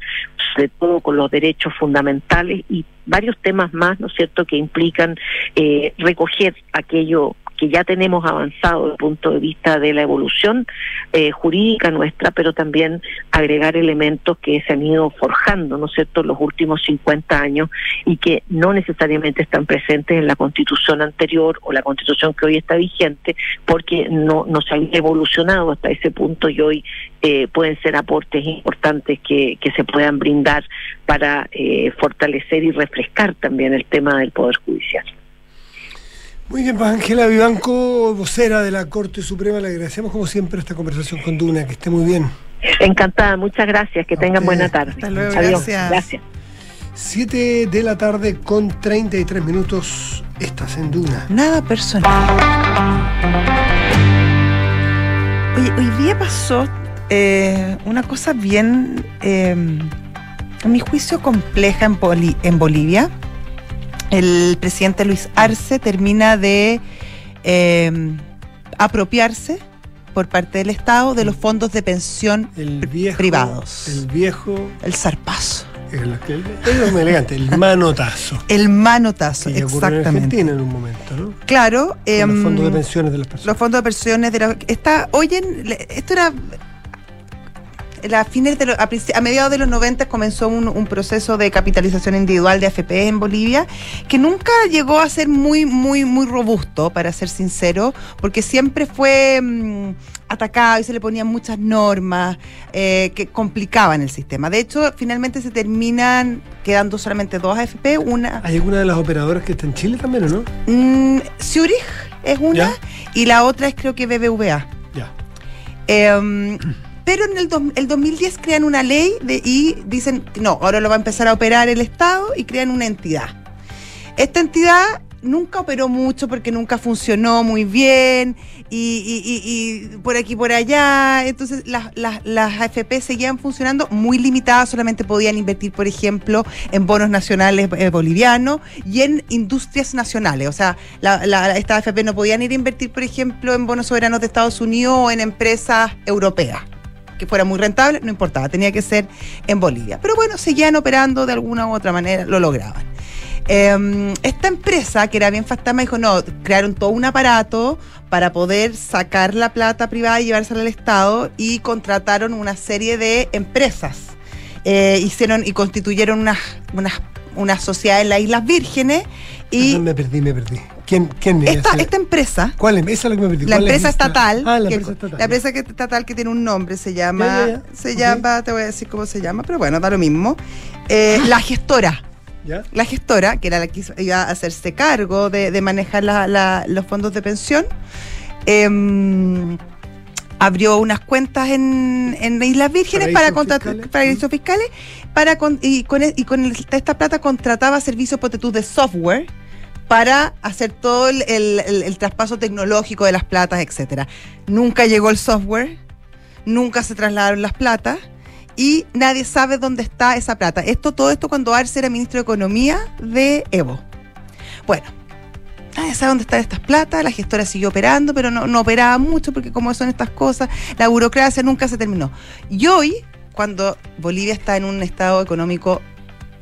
sobre todo, con los derechos fundamentales y varios temas más, ¿no es cierto?, que implican eh, recoger aquello que ya tenemos avanzado desde el punto de vista de la evolución eh, jurídica nuestra, pero también agregar elementos que se han ido forjando, ¿no es cierto?, los últimos 50 años y que no necesariamente están presentes en la constitución anterior o la constitución que hoy está vigente, porque no, no se han evolucionado hasta ese punto y hoy eh, pueden ser aportes importantes que, que se puedan brindar para eh, fortalecer y refrescar también el tema del Poder Judicial. Muy bien, pues Ángela Vivanco, vocera de la Corte Suprema, le agradecemos como siempre esta conversación con Duna, que esté muy bien. Encantada, muchas gracias, que tengan buena tarde. Hasta luego, Adiós, gracias. gracias. 7 de la tarde con 33 minutos, estás en Duna. Nada personal. Oye, hoy día pasó eh, una cosa bien, eh, a mi juicio, compleja en, Boli- en Bolivia. El presidente Luis Arce termina de eh, apropiarse por parte del Estado de los fondos de pensión El viejo. privados. El viejo. El zarpazo. El, el, muy elegante, el manotazo. El manotazo, Que ocurrió en exactamente. Argentina en un momento, ¿no? Claro. Em, los fondos de pensiones de las personas. los fondos de pensiones de la, está hoy en le- esto era a fines de lo- a, princi- a mediados de los 90 comenzó un, un proceso de capitalización individual de AFP en Bolivia que nunca llegó a ser muy muy muy robusto para ser sincero porque siempre fue mm, atacado y se le ponían muchas normas eh, que complicaban el sistema de hecho finalmente se terminan quedando solamente dos AFP una ¿Hay alguna de las operadoras que está en Chile también o no? mm, Zurich es una, Ya. y la otra es creo que BBVA. Ya. Eh, pero en el, dos- el 2010 crean una ley de- y dicen, no, ahora lo va a empezar a operar el Estado y crean una entidad. Esta entidad nunca operó mucho porque nunca funcionó muy bien y, y- y- y por aquí por allá. Entonces las AFP seguían funcionando muy limitadas, solamente podían invertir, por ejemplo, en bonos nacionales eh, bolivianos y en industrias nacionales. O sea, la, la- estas AFP no podían ir a invertir, por ejemplo, en bonos soberanos de Estados Unidos o en empresas europeas que fuera muy rentable, no importaba, tenía que ser en Bolivia. Pero bueno, seguían operando de alguna u otra manera, lo lograban. Eh, esta empresa, que era bien fantasma, dijo, no, crearon todo un aparato para poder sacar la plata privada y llevársela al Estado y contrataron una serie de empresas. Eh, hicieron y constituyeron unas unas una sociedad en las Islas Vírgenes y me perdí, me perdí. ¿Quién, quién es? esta, esta empresa ¿Cuál es? Esa es la que me perdí. la ¿Cuál es empresa esta? estatal, Ah, la que- empresa estatal. la empresa que- estatal que tiene un nombre, se llama, Ya, ya, ya. se llama, te voy a decir cómo se llama, pero bueno, da lo mismo. Eh, la gestora, ¿Ya? la gestora, que era la que iba a hacerse cargo de, de manejar la- la- los fondos de pensión, em, abrió unas cuentas en, en Islas Vírgenes para contratar fiscales. paraísos fiscales para con- y con, e- y con el- esta plata contrataba servicios de software para hacer todo el, traspaso tecnológico de las platas, etcétera. Nunca llegó el software, nunca se trasladaron las platas y nadie sabe dónde está esa plata. Esto, todo esto cuando Arce era ministro de Economía de Evo. Bueno, nadie sabe dónde están estas platas, la gestora siguió operando, pero no, no operaba mucho porque como son estas cosas, la burocracia nunca se terminó. Y hoy, cuando Bolivia está en un estado económico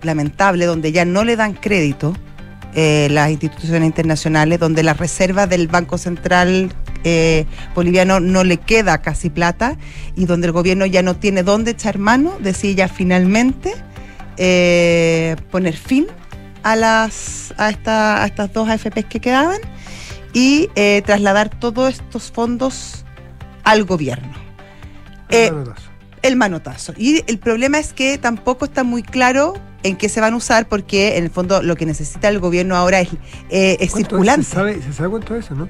lamentable, donde ya no le dan crédito eh, las instituciones internacionales, donde las reservas del Banco Central eh, boliviano no le queda casi plata y donde el gobierno ya no tiene dónde echar mano, decide ya finalmente eh, poner fin a las a, esta- a estas dos AFPs que quedaban y trasladar todos estos fondos al gobierno. Eh, Manotazo. el manotazo. Y el problema es que tampoco está muy claro en qué se van a usar porque en el fondo lo que necesita el gobierno ahora es, eh, es ¿Cuánto circulante. ¿Se sabe, se sabe cuánto es eso, no?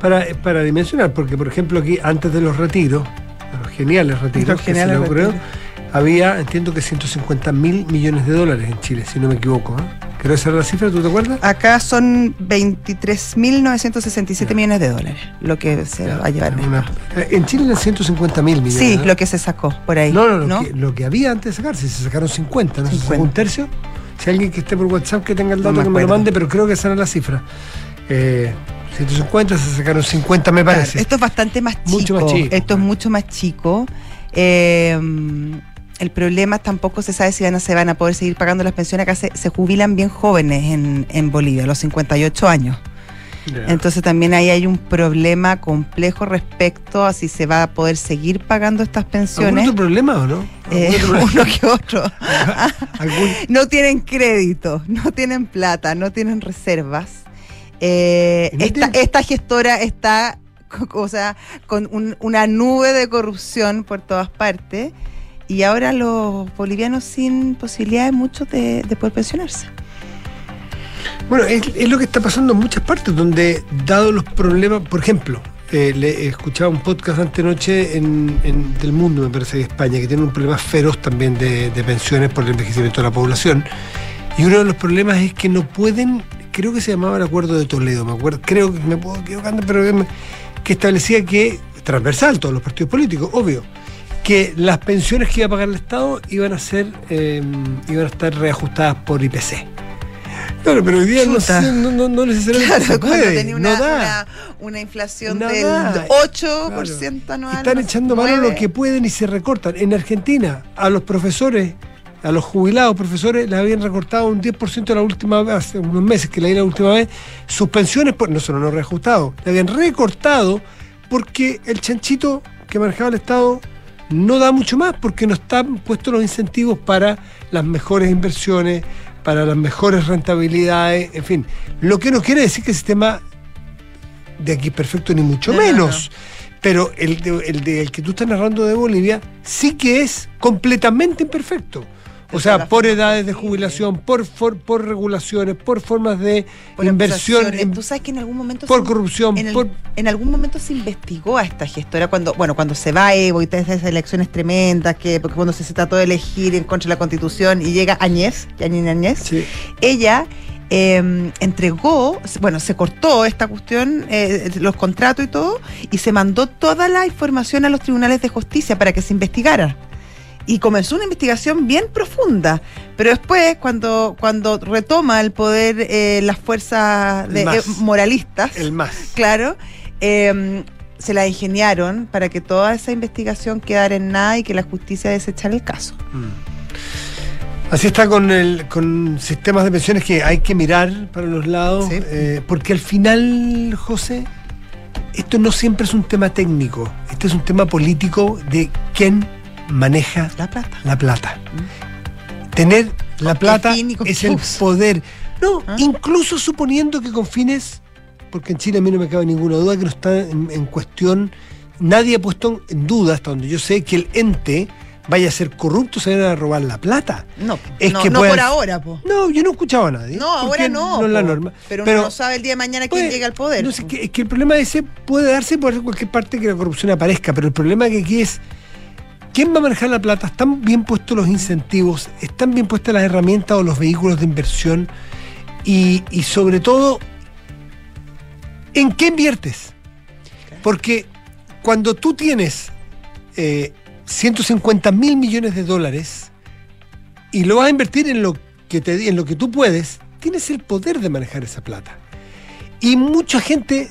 Para, para dimensionar, porque por ejemplo aquí, antes de los retiros, de los geniales retiros, Los que se le ocurrió, retiros. Había, entiendo que 150 mil millones de dólares en Chile, si no me equivoco. ¿eh? Creo esa era la cifra, ¿tú te acuerdas? Acá son 23.967 Ya. millones de dólares lo que se va a llevar. Una- eh, en Chile eran 150 mil millones. Sí, ¿no? lo que se sacó por ahí. No, no, lo, ¿no? Que, lo que había antes de sacarse, se sacaron 50, ¿no? Se sacó 50. un tercio. Si alguien que esté por WhatsApp que tenga el No dato me que me lo mande, pero creo que esa era la cifra. Eh, 150, se sacaron 50, me Claro, parece. esto es bastante más chico. Mucho más chico, Esto es mucho más chico. Eh, el problema tampoco se sabe si van a, se van a poder seguir pagando las pensiones. Acá se, se jubilan bien jóvenes en, en Bolivia, a los 58 años. Entonces también ahí hay un problema complejo respecto a si se va a poder seguir pagando estas ¿Algún pensiones. otro problema o no? Eh, ¿Algún uno que otro. ¿Algún- No tienen crédito, no tienen plata, no tienen reservas. Eh, ¿Y no esta, esta gestora está o sea, con un- una nube de corrupción por todas partes y ahora los bolivianos sin posibilidades muchos de, de poder pensionarse. Bueno, es, lo que está pasando en muchas partes, donde, dado los problemas, por ejemplo, eh, le escuchaba un podcast antenoche en, en del mundo, me parece, de España, que tiene un problema feroz también de, de pensiones por el envejecimiento de la población. Y uno de los problemas es que no pueden, creo que se llamaba el Acuerdo de Toledo, me acuerdo, creo que me puedo equivocando, pero me- que establecía que, transversal, todos los partidos políticos, obvio, que las pensiones que iba a pagar el Estado iban a ser, eh, iban a estar reajustadas por IPC. Claro, pero hoy día no, no, no, no necesariamente se cuando puede, tenía no una, da. una, una inflación No del da. 8% anual. Están no echando mano lo que pueden y se recortan. En Argentina, a los profesores, a los jubilados profesores, les habían recortado un 10% la última vez, hace unos meses que leí la última vez, sus pensiones, no solo no reajustado, le habían recortado porque el chanchito que manejaba el Estado no da mucho más porque no están puestos los incentivos para las mejores inversiones, para las mejores rentabilidades, en fin. Lo que no quiere decir que el sistema de aquí es perfecto ni mucho No, no, menos. Pero el, de- el, de- el que tú estás narrando de Bolivia sí que es completamente imperfecto. O sea, por edades de jubilación, por, for- por regulaciones, por formas de Por inversión, en- Tú sabes que en algún momento por se- corrupción, en, el- por- en algún momento se investigó a esta gestora cuando, bueno, cuando se va Evo y todas esas elecciones tremendas, que porque cuando se, trató de elegir en contra de la Constitución y llega Añez, Añez, Sí. ella eh, entregó, bueno, se cortó esta cuestión, eh, los contratos y todo, y se mandó toda la información a los tribunales de justicia para que se investigara. Y comenzó una investigación bien profunda, pero después, cuando, cuando retoma el poder eh, las fuerzas de, El MAS. eh, moralistas, el más. claro, eh, se la ingeniaron para que toda esa investigación quedara en nada y que la justicia desechara el caso. Así está con, el, con sistemas de pensiones que hay que mirar para los lados, Sí. eh, porque al final, José, esto no siempre es un tema técnico, este es un tema político de quién maneja La plata. la plata. Tener la plata es el poder. No, ¿Ah? incluso suponiendo que con fines, porque en Chile a mí no me cabe ninguna duda que no está en, en cuestión, nadie ha puesto en duda, hasta donde yo sé, que el ente vaya a ser corrupto, se vayan a robar la plata. No, Es no, que no por ahora, po. No, yo no he escuchado a nadie. No, ahora no. No es la norma. Pero, uno no sabe el día de mañana quién puede- llega al poder. no po. que, es que el problema ese puede darse por cualquier parte que la corrupción aparezca, pero el problema que aquí es quién va a manejar la plata, están bien puestos los incentivos, están bien puestas las herramientas o los vehículos de inversión y, y sobre todo, ¿en qué inviertes? Porque cuando tú tienes eh, 150 mil millones de dólares y lo vas a invertir en lo que te en lo que tú puedes, tienes el poder de manejar esa plata. Y mucha gente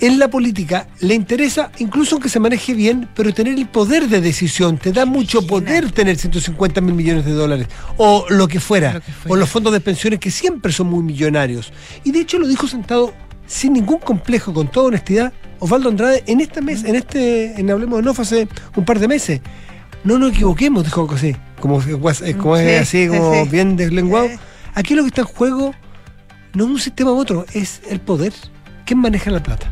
en la política le interesa, incluso que se maneje bien, pero tener el poder de decisión. Te da mucho poder tener 150 mil millones de dólares, o lo que fuera, Lo que fuera. o los fondos de pensiones que siempre son muy millonarios. Y de hecho lo dijo sentado sin ningún complejo, con toda honestidad, Osvaldo Andrade en esta mes, en este, en Hablemos de Nof hace un par de meses. No nos equivoquemos, dijo algo así, como, como Sí, es así, sí, como sí. bien deslenguado. Aquí lo que está en juego no es un sistema u otro, es el poder. ¿Quién maneja la plata?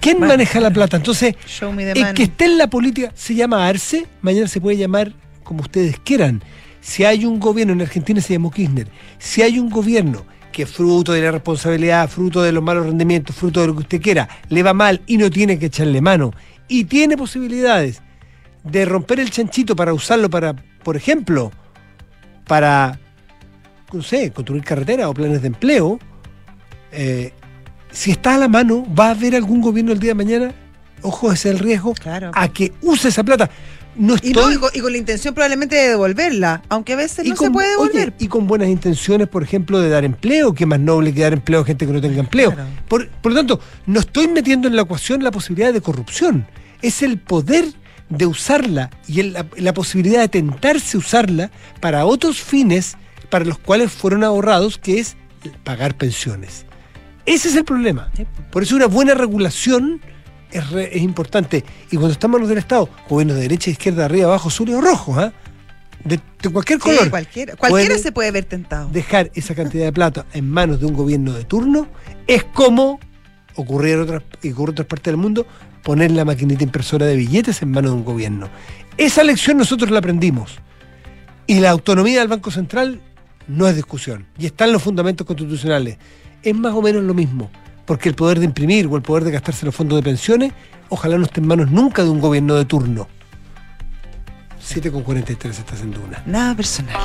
¿Quién maneja la plata? Entonces, el que esté en la política se llama Arce, mañana se puede llamar como ustedes quieran. Si hay un gobierno, en Argentina se llamó Kirchner, si hay un gobierno que fruto de la responsabilidad, fruto de los malos rendimientos, fruto de lo que usted quiera, le va mal y no tiene que echarle mano, y tiene posibilidades de romper el chanchito para usarlo para, por ejemplo, para, no sé, construir carreteras o planes de empleo, eh, si está a la mano, va a haber algún gobierno el día de mañana, ojo, ese es el riesgo, Claro. a que use esa plata. No Y, no, estoy... y, con, y con la intención probablemente de devolverla, aunque a veces no se puede oye, devolver. y con buenas intenciones, por ejemplo, de dar empleo, que más noble que dar empleo a gente que no tenga empleo. Claro. Por, por lo tanto, no estoy metiendo en la ecuación la posibilidad de corrupción. Es el poder de usarla y el- la, la posibilidad de tentarse usarla para otros fines para los cuales fueron ahorrados, que es pagar pensiones. Ese es el problema. Sí. Por eso una buena regulación es, re- es importante. Y cuando están manos del Estado, gobiernos de derecha, izquierda, arriba, abajo, azul y rojo, ¿ah? de, de cualquier Sí, color, cualquiera, cualquiera puede se puede ver tentado. dejar esa cantidad de plata en manos de un gobierno de turno es como ocurrir en otras, ocurre en otras partes del mundo, poner la maquinita impresora de billetes en manos de un gobierno. Esa lección nosotros la aprendimos. Y la autonomía del Banco Central no es discusión. Y está en los fundamentos constitucionales. Es más o menos lo mismo. Porque el poder de imprimir o el poder de gastarse los fondos de pensiones, ojalá no esté en manos nunca de un gobierno de turno. 7,43 está haciendo una. Nada personal.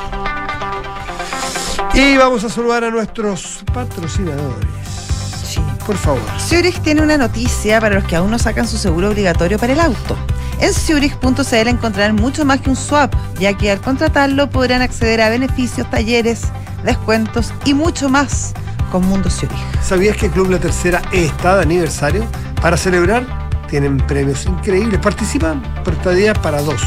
Y vamos a saludar a nuestros patrocinadores. Sí. Por favor. Zurich tiene una noticia para los que aún no sacan su seguro obligatorio para el auto. En Zurich.cl encontrarán mucho más que un swap, ya que al contratarlo podrán acceder a beneficios, talleres, descuentos y mucho más con Mundo Zurich. ¿Sabías que el Club La Tercera está de aniversario? Para celebrar, tienen premios increíbles. Participan por estadía para dos.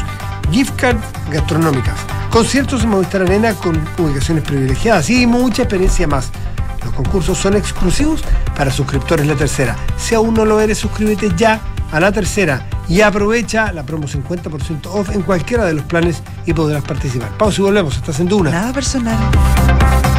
Gift card gastronómicas. Conciertos en Movistar Arena con ubicaciones privilegiadas y mucha experiencia más. Los concursos son exclusivos para suscriptores La Tercera. Si aún no lo eres, suscríbete ya a La Tercera y aprovecha la promo 50% off en cualquiera de los planes y podrás participar. Pausa y volvemos. Estás en Duna. Nada personal.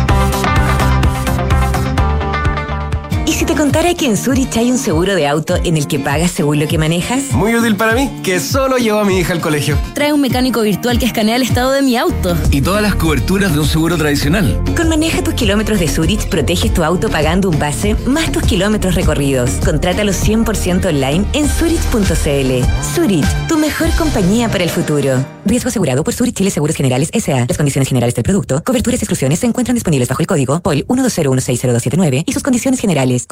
Si te contara que en Zurich hay un seguro de auto en el que pagas según lo que manejas? Muy útil para mí, que solo llevo a mi hija al colegio. Trae un mecánico virtual que escanea el estado de mi auto. Y todas las coberturas de un seguro tradicional. Con Maneja tus kilómetros de Zurich, proteges tu auto pagando un base más tus kilómetros recorridos. Contrátalo 100% online en zurich.cl. Zurich, tu mejor compañía para el futuro. Riesgo asegurado por Zurich Chile Seguros Generales S.A. Las condiciones generales del producto, coberturas y exclusiones se encuentran disponibles bajo el código POL 120160279 y sus condiciones generales.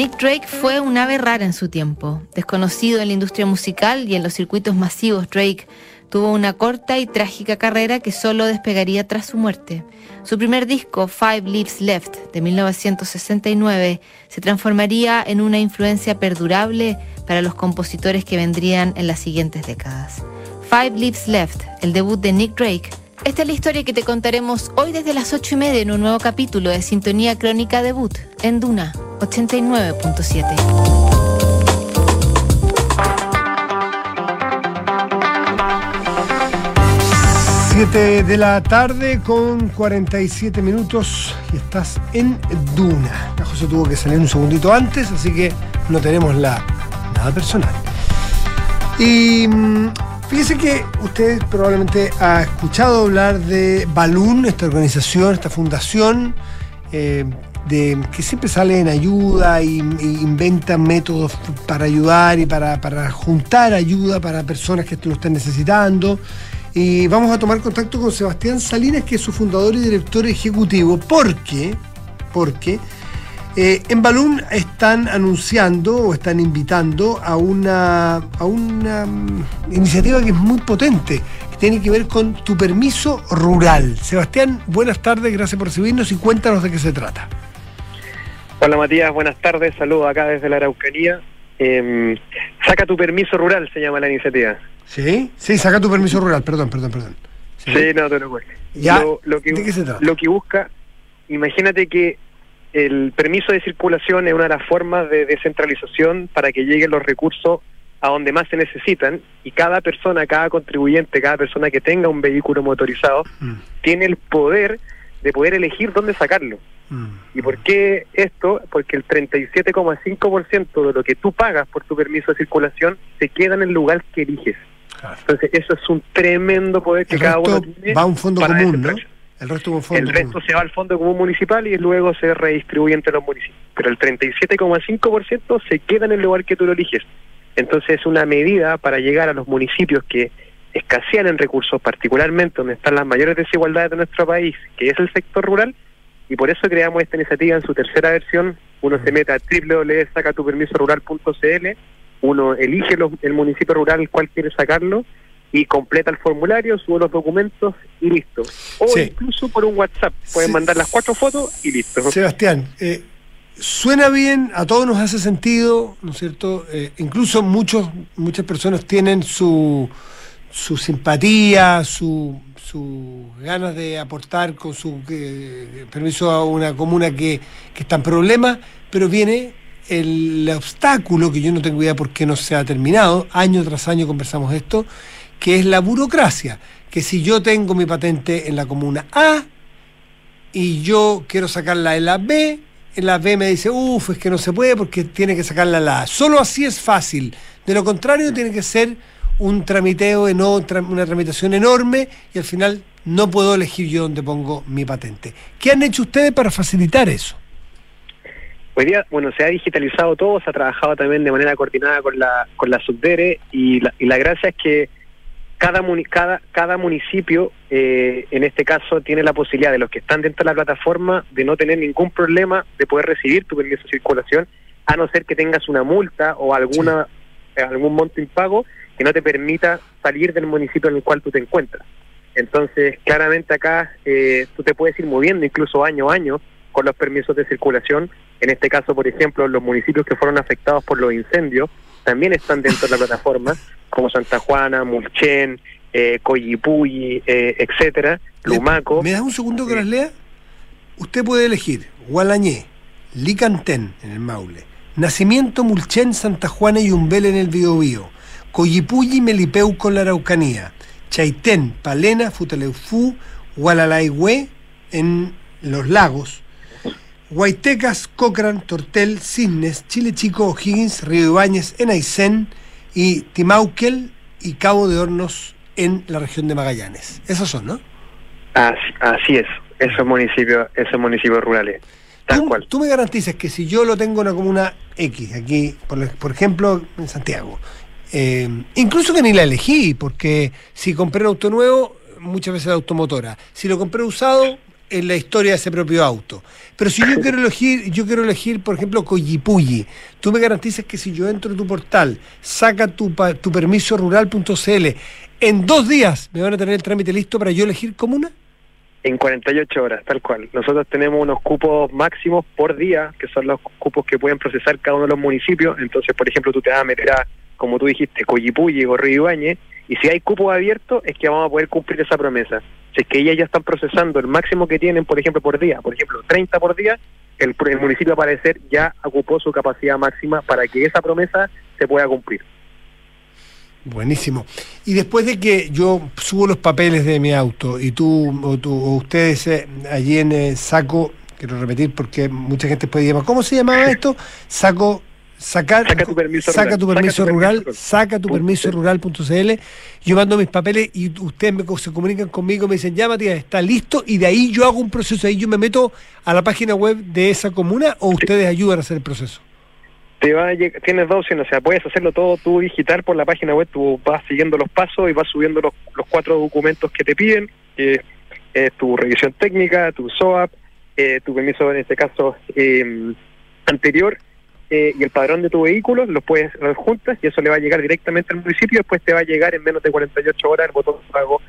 Nick Drake fue un ave rara en su tiempo. Desconocido en la industria musical y en los circuitos masivos, Drake tuvo una corta y trágica carrera que solo despegaría tras su muerte. Su primer disco, Five Leaves Left, de 1969, se transformaría en una influencia perdurable para los compositores que vendrían en las siguientes décadas. Five Leaves Left, el debut de Nick Drake, esta es la historia que te contaremos hoy desde las 8 y media en un nuevo capítulo de Sintonía Crónica Debut en Duna 89.7. Siete de la tarde con 47 minutos y estás en Duna. La José tuvo que salir un segundito antes, así que no tenemos la nada personal. Y mm, fíjese que usted probablemente ha escuchado hablar de Balloon, esta organización, esta fundación, eh, de, que siempre sale en ayuda y, y inventan métodos para ayudar y para, para juntar ayuda para personas que lo estén necesitando. Y vamos a tomar contacto con Sebastián Salinas, que es su fundador y director ejecutivo, porque, porque eh, en Balloon están anunciando o están invitando a una, a una mm, iniciativa que es muy potente, que tiene que ver con tu permiso rural. Sebastián, buenas tardes, gracias por recibirnos y cuéntanos de qué se trata. Hola Matías, buenas tardes, saludos acá desde la Araucanía. Eh, saca tu permiso rural, se llama la iniciativa. ¿Sí? Sí, saca tu permiso rural, perdón, perdón, perdón. Sí, no te. Ya, Lo, lo que, ¿de qué se trata? lo que busca, imagínate que el permiso de circulación es una de las formas de descentralización para que lleguen los recursos a donde más se necesitan y cada persona, cada contribuyente, cada persona que tenga un vehículo motorizado Mm, tiene el poder de poder elegir dónde sacarlo. mm. ¿Y por qué esto? Porque el 37,5% de lo que tú pagas por tu permiso de circulación se queda en el lugar que eliges. Entonces, eso es un tremendo poder que El cada uno tiene. va a un fondo común, ¿no? El resto fondo El común. se va al fondo común municipal y luego se redistribuye entre los municipios. Pero el 37,5% se queda en el lugar que tú lo eliges. Entonces es una medida para llegar a los municipios que escasean en recursos, particularmente donde están las mayores desigualdades de nuestro país, que es el sector rural, y por eso creamos esta iniciativa en su tercera versión. Uno se mete a www.sacatupermisorural.cl, uno elige los- el municipio rural al cual quiere sacarlo y completa el formulario, sube los documentos y listo. O Sí. incluso por un WhatsApp, pueden Sí. mandar las cuatro fotos y listo. Sebastián, eh, suena bien, a todos nos hace sentido, ¿no es cierto? Eh, incluso muchos, muchas personas tienen su, su simpatía, su, sus ganas de aportar con su eh, permiso a una comuna que, que está en problemas, pero viene el obstáculo, que yo no tengo idea por qué no se ha terminado, año tras año conversamos esto, que es la burocracia, que si yo tengo mi patente en la comuna A, y yo quiero sacarla en la B, en la B me dice, uff, es que no se puede porque tiene que sacarla en la A. Solo así es fácil. De lo contrario, tiene que ser un tramiteo, eno- tra- una tramitación enorme y al final no puedo elegir yo dónde pongo mi patente. ¿Qué han hecho ustedes para facilitar eso? Hoy día, bueno, se ha digitalizado todo, se ha trabajado también de manera coordinada con la, con la Subdere y la, y la gracia es que cada, cada, cada municipio, eh, en este caso, tiene la posibilidad de los que están dentro de la plataforma de no tener ningún problema de poder recibir tu permiso de circulación, a no ser que tengas una multa o alguna algún monto impago que no te permita salir del municipio en el cual tú te encuentras. Entonces, claramente acá eh, tú te puedes ir moviendo incluso año a año con los permisos de circulación. En este caso, por ejemplo, los municipios que fueron afectados por los incendios también están dentro de la plataforma, como Santa Juana, Mulchen, eh, Coyipulli, eh, etcétera, Lumaco. ¿Me das un segundo que las lea? Usted puede elegir Gualañé, Licantén en el Maule, Nacimiento Mulchen, Santa Juana y Umbel en el Biobío, Coyipulli, Melipeuco en la Araucanía, Chaitén, Palena, Futaleufú, Gualalaigüe en los lagos, Guaitecas, Cochrane, Tortel, Cisnes, Chile Chico, O'Higgins, Río Ibáñez en Aysén y Timauquel y Cabo de Hornos en la región de Magallanes. Esos son, ¿no? Así, así es, esos municipios, esos municipios rurales. Tal tú, cual. tú me garantizas que si yo lo tengo en una comuna X, aquí, por, por ejemplo, en Santiago, eh, incluso que ni la elegí, porque si compré un auto nuevo, muchas veces la automotora. Si lo compré usado, en la historia de ese propio auto. Pero si yo quiero elegir, yo quiero elegir, por ejemplo, Coyipulli, tú me garantizas que si yo entro en tu portal, saca tu, tu permiso rural.cl, en dos días me van a tener el trámite listo para yo elegir comuna. En 48 horas, tal cual. Nosotros tenemos unos cupos máximos por día, que son los cupos que pueden procesar cada uno de los municipios. Entonces, por ejemplo, tú te vas a meter a, como tú dijiste, Coyipulli o Río Ibáñez, y si hay cupos abiertos, es que vamos a poder cumplir esa promesa. Si es que ellas ya están procesando el máximo que tienen, por ejemplo, por día, por ejemplo, 30 por día, el, el municipio, al parecer, ya ocupó su capacidad máxima para que esa promesa se pueda cumplir. Buenísimo. Y después de que yo subo los papeles de mi auto y tú o, tú, o ustedes eh, allí en eh, Saco, quiero repetir porque mucha gente puede llamar, ¿cómo se llamaba esto? Saco, sacar, Saca tu permiso saca rural. tu Saca permiso tu rural, permiso saca tu permiso rural.cl, yo mando mis papeles y ustedes me, se comunican conmigo, me dicen, ya Matías, está listo, y de ahí yo hago un proceso, ahí yo me meto a la página web de esa comuna o ustedes ayudan a hacer el proceso. te va a lleg- tienes dos opciones, o sea, puedes hacerlo todo tú digital por la página web, tú vas siguiendo los pasos y vas subiendo los, los cuatro documentos que te piden, que es tu revisión técnica, tu SOAP, eh, tu permiso en este caso eh, anterior eh, y el padrón de tu vehículo, los puedes los juntas y eso le va a llegar directamente al municipio, después te va a llegar en menos de 48 horas el botón de pago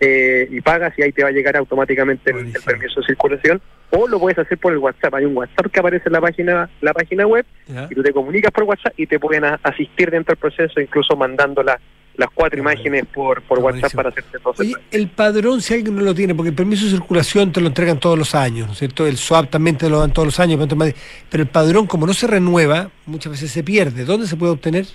eh, y pagas y ahí te va a llegar automáticamente el, el permiso de circulación. O lo puedes hacer por el WhatsApp. Hay un WhatsApp que aparece en la página la página web y tú te comunicas por WhatsApp y te pueden a- asistir dentro del proceso, incluso mandando la- las cuatro imágenes por, por WhatsApp para hacerte todo. Oye, el padrón, si alguien no lo tiene, porque el permiso de circulación te lo entregan todos los años, ¿no es cierto? El SWAP también te lo dan todos los años, pero el padrón, como no se renueva, muchas veces se pierde. ¿Dónde se puede obtener?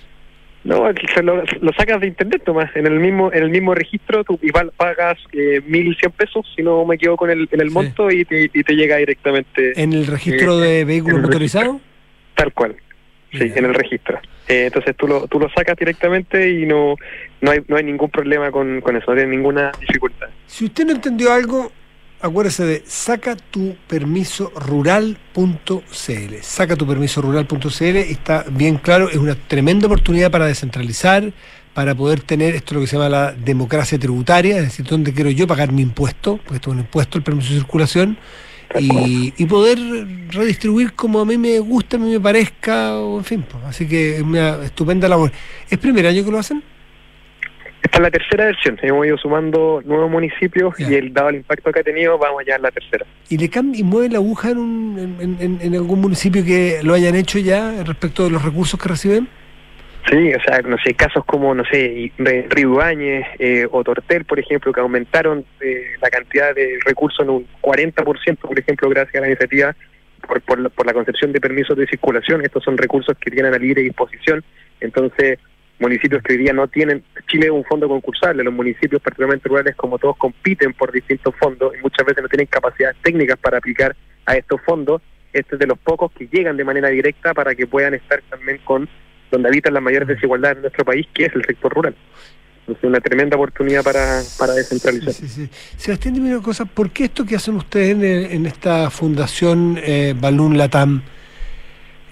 No, se lo, lo sacas de internet nomás, en el mismo en el mismo registro tú igual pagas eh, 1.100 pesos, si no me equivoco en el, en el monto, y te, y te llega directamente. ¿En el registro eh, de vehículos motorizados? Tal cual, sí, en el registro. Eh, entonces tú lo, tú lo sacas directamente y no no hay, no hay ningún problema con, con eso, no hay ninguna dificultad. Si usted no entendió algo, acuérdese de saca tu permiso rural.cl. Saca tu permiso rural.cl, está bien claro, es una tremenda oportunidad para descentralizar, para poder tener esto lo que se llama la democracia tributaria, es decir, dónde quiero yo pagar mi impuesto, porque esto es un impuesto, el permiso de circulación, y, y poder redistribuir como a mí me gusta, a mí me parezca, o en fin, pues, así que es una estupenda labor. ¿Es primer año que lo hacen? Esta es la tercera versión, hemos ido sumando nuevos municipios y el dado el impacto que ha tenido, vamos ya en la tercera. ¿Y le cambia y mueve la aguja en, un- en, en- en algún municipio que lo hayan hecho ya respecto de los recursos que reciben? Sí, o sea, no sé, casos como, no sé, Ibáñez eh, o Tortel, por ejemplo, que aumentaron eh, la cantidad de recursos en un 40%, por ejemplo, gracias a la iniciativa por, por, la, por la concepción de permisos de circulación. Estos son recursos que tienen a libre disposición. Entonces, municipios que hoy día no tienen, Chile es un fondo concursable, los municipios particularmente rurales como todos compiten por distintos fondos y muchas veces no tienen capacidades técnicas para aplicar a estos fondos. Este es de los pocos que llegan de manera directa para que puedan estar también con donde habitan las mayores desigualdades en nuestro país, que es el sector rural. Entonces, una tremenda oportunidad para, para descentralizar. Sí, sí. Sebastián, dime una cosa, ¿por qué esto que hacen ustedes en, en esta fundación eh, Balloon Latam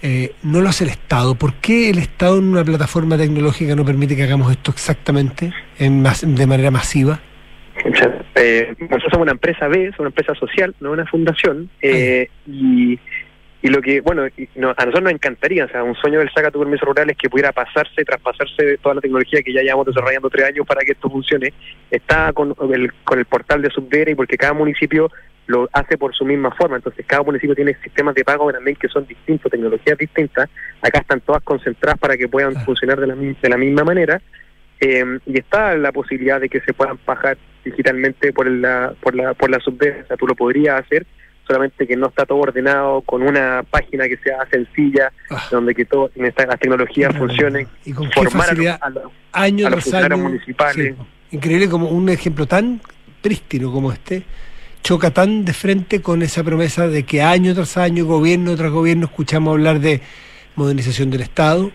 eh, no lo hace el Estado. ¿Por qué el Estado en una plataforma tecnológica no permite que hagamos esto exactamente en mas- de manera masiva? Eh, nosotros somos una empresa B, somos una empresa social, no una fundación, eh, y, y lo que, bueno, y no- a nosotros nos encantaría, o sea, un sueño del Saca tu Permiso Rural es que pudiera pasarse, traspasarse de toda la tecnología que ya llevamos desarrollando tres años para que esto funcione. Está con el, con el portal de Subdera y porque cada municipio lo hace por su misma forma, entonces cada municipio tiene sistemas de pago también que son distintos, tecnologías distintas, acá están todas concentradas para que puedan funcionar de la, de la misma manera. Eh, y está la posibilidad de que se puedan pagar digitalmente por la por la por la subdera, o sea, tú lo podrías hacer, solamente que no está todo ordenado con una página que sea sencilla, donde que esta, las tecnologías funcionen, Ah. ¿Y con formar a los- a los, a año. municipales. sí. Increíble como un ejemplo tan prístino como este choca tan de frente con esa promesa de que año tras año, gobierno tras gobierno, escuchamos hablar de modernización del Estado,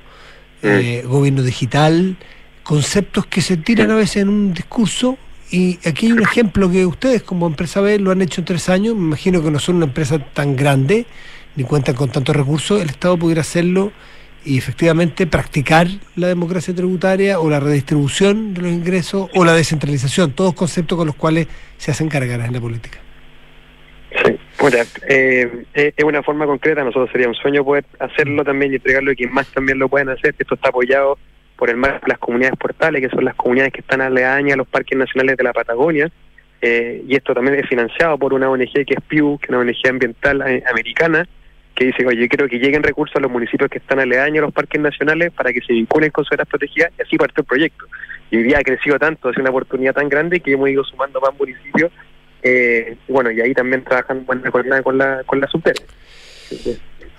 eh, gobierno digital, conceptos que se tiran a veces en un discurso. Y aquí hay un ejemplo que ustedes como empresa B lo han hecho en tres años, me imagino que no son una empresa tan grande, ni cuentan con tantos recursos, el Estado pudiera hacerlo y efectivamente practicar la democracia tributaria o la redistribución de los ingresos o la descentralización, todos conceptos con los cuales se hacen cargar en la política. Puta, eh, es es una forma concreta, nosotros sería un sueño poder hacerlo también y entregarlo y quien más también lo puedan hacer. Esto está apoyado por el de las comunidades portales, que son las comunidades que están aledañas a los parques nacionales de la Patagonia. eh, y esto también es financiado por una ONG que es PIU, que es una ONG ambiental eh, americana, que dice, oye, yo quiero que lleguen recursos a los municipios que están aledaños a los parques nacionales para que se vinculen con zonas protegidas y así partió el proyecto. Y hoy día ha crecido tanto, sido una oportunidad tan grande que hemos ido sumando más municipios eh, bueno, y ahí también trabajan buena con la, con la subdere.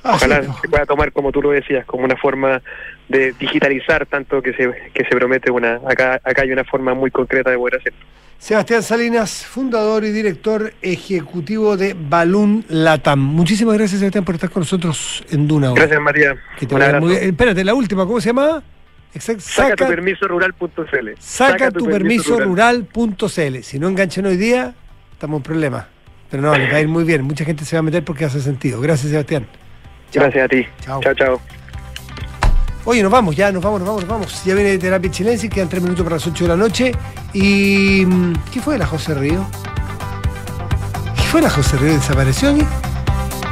Ojalá se pueda tomar, como tú lo decías, como una forma de digitalizar tanto que se, que se promete una, acá, acá hay una forma muy concreta de poder hacerlo. Sebastián Salinas, fundador y director ejecutivo de Balloon Latam. Muchísimas gracias, Sebastián, por estar con nosotros en Duna. hoy. Gracias, Matías. Que te Un vaya abrazo. muy bien. Espérate, la última, ¿cómo se llama? Exact- Saca, tu permiso rural.cl. Saca tu permiso rural.cl. Si no enganchan hoy día, estamos en problemas. Pero no, les va a ir muy bien. Mucha gente se va a meter porque hace sentido. Gracias, Sebastián. Gracias a ti. Chao. Chao, chao. Oye, nos vamos, ya, nos vamos, nos vamos, nos vamos. Ya viene Terapia Chilense, quedan tres minutos para las 8 de la noche. ¿Y mm, qué fue de la José Río? ¿Qué fue de la José Río? ¿Desapareció aquí?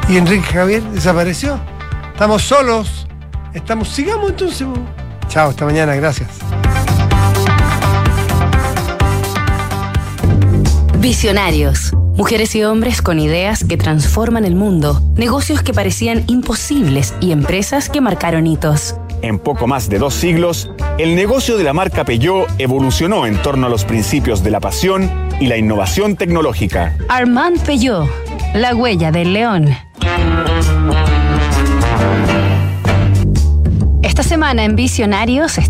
¿Y Enrique Javier desapareció? Estamos solos. Estamos, sigamos entonces. Chao, hasta mañana, gracias. Visionarios. Mujeres y hombres con ideas que transforman el mundo, negocios que parecían imposibles y empresas que marcaron hitos. En poco más de dos siglos, el negocio de la marca Peugeot evolucionó en torno a los principios de la pasión y la innovación tecnológica. Armand Peugeot, la huella del león. Esta semana en Visionarios estamos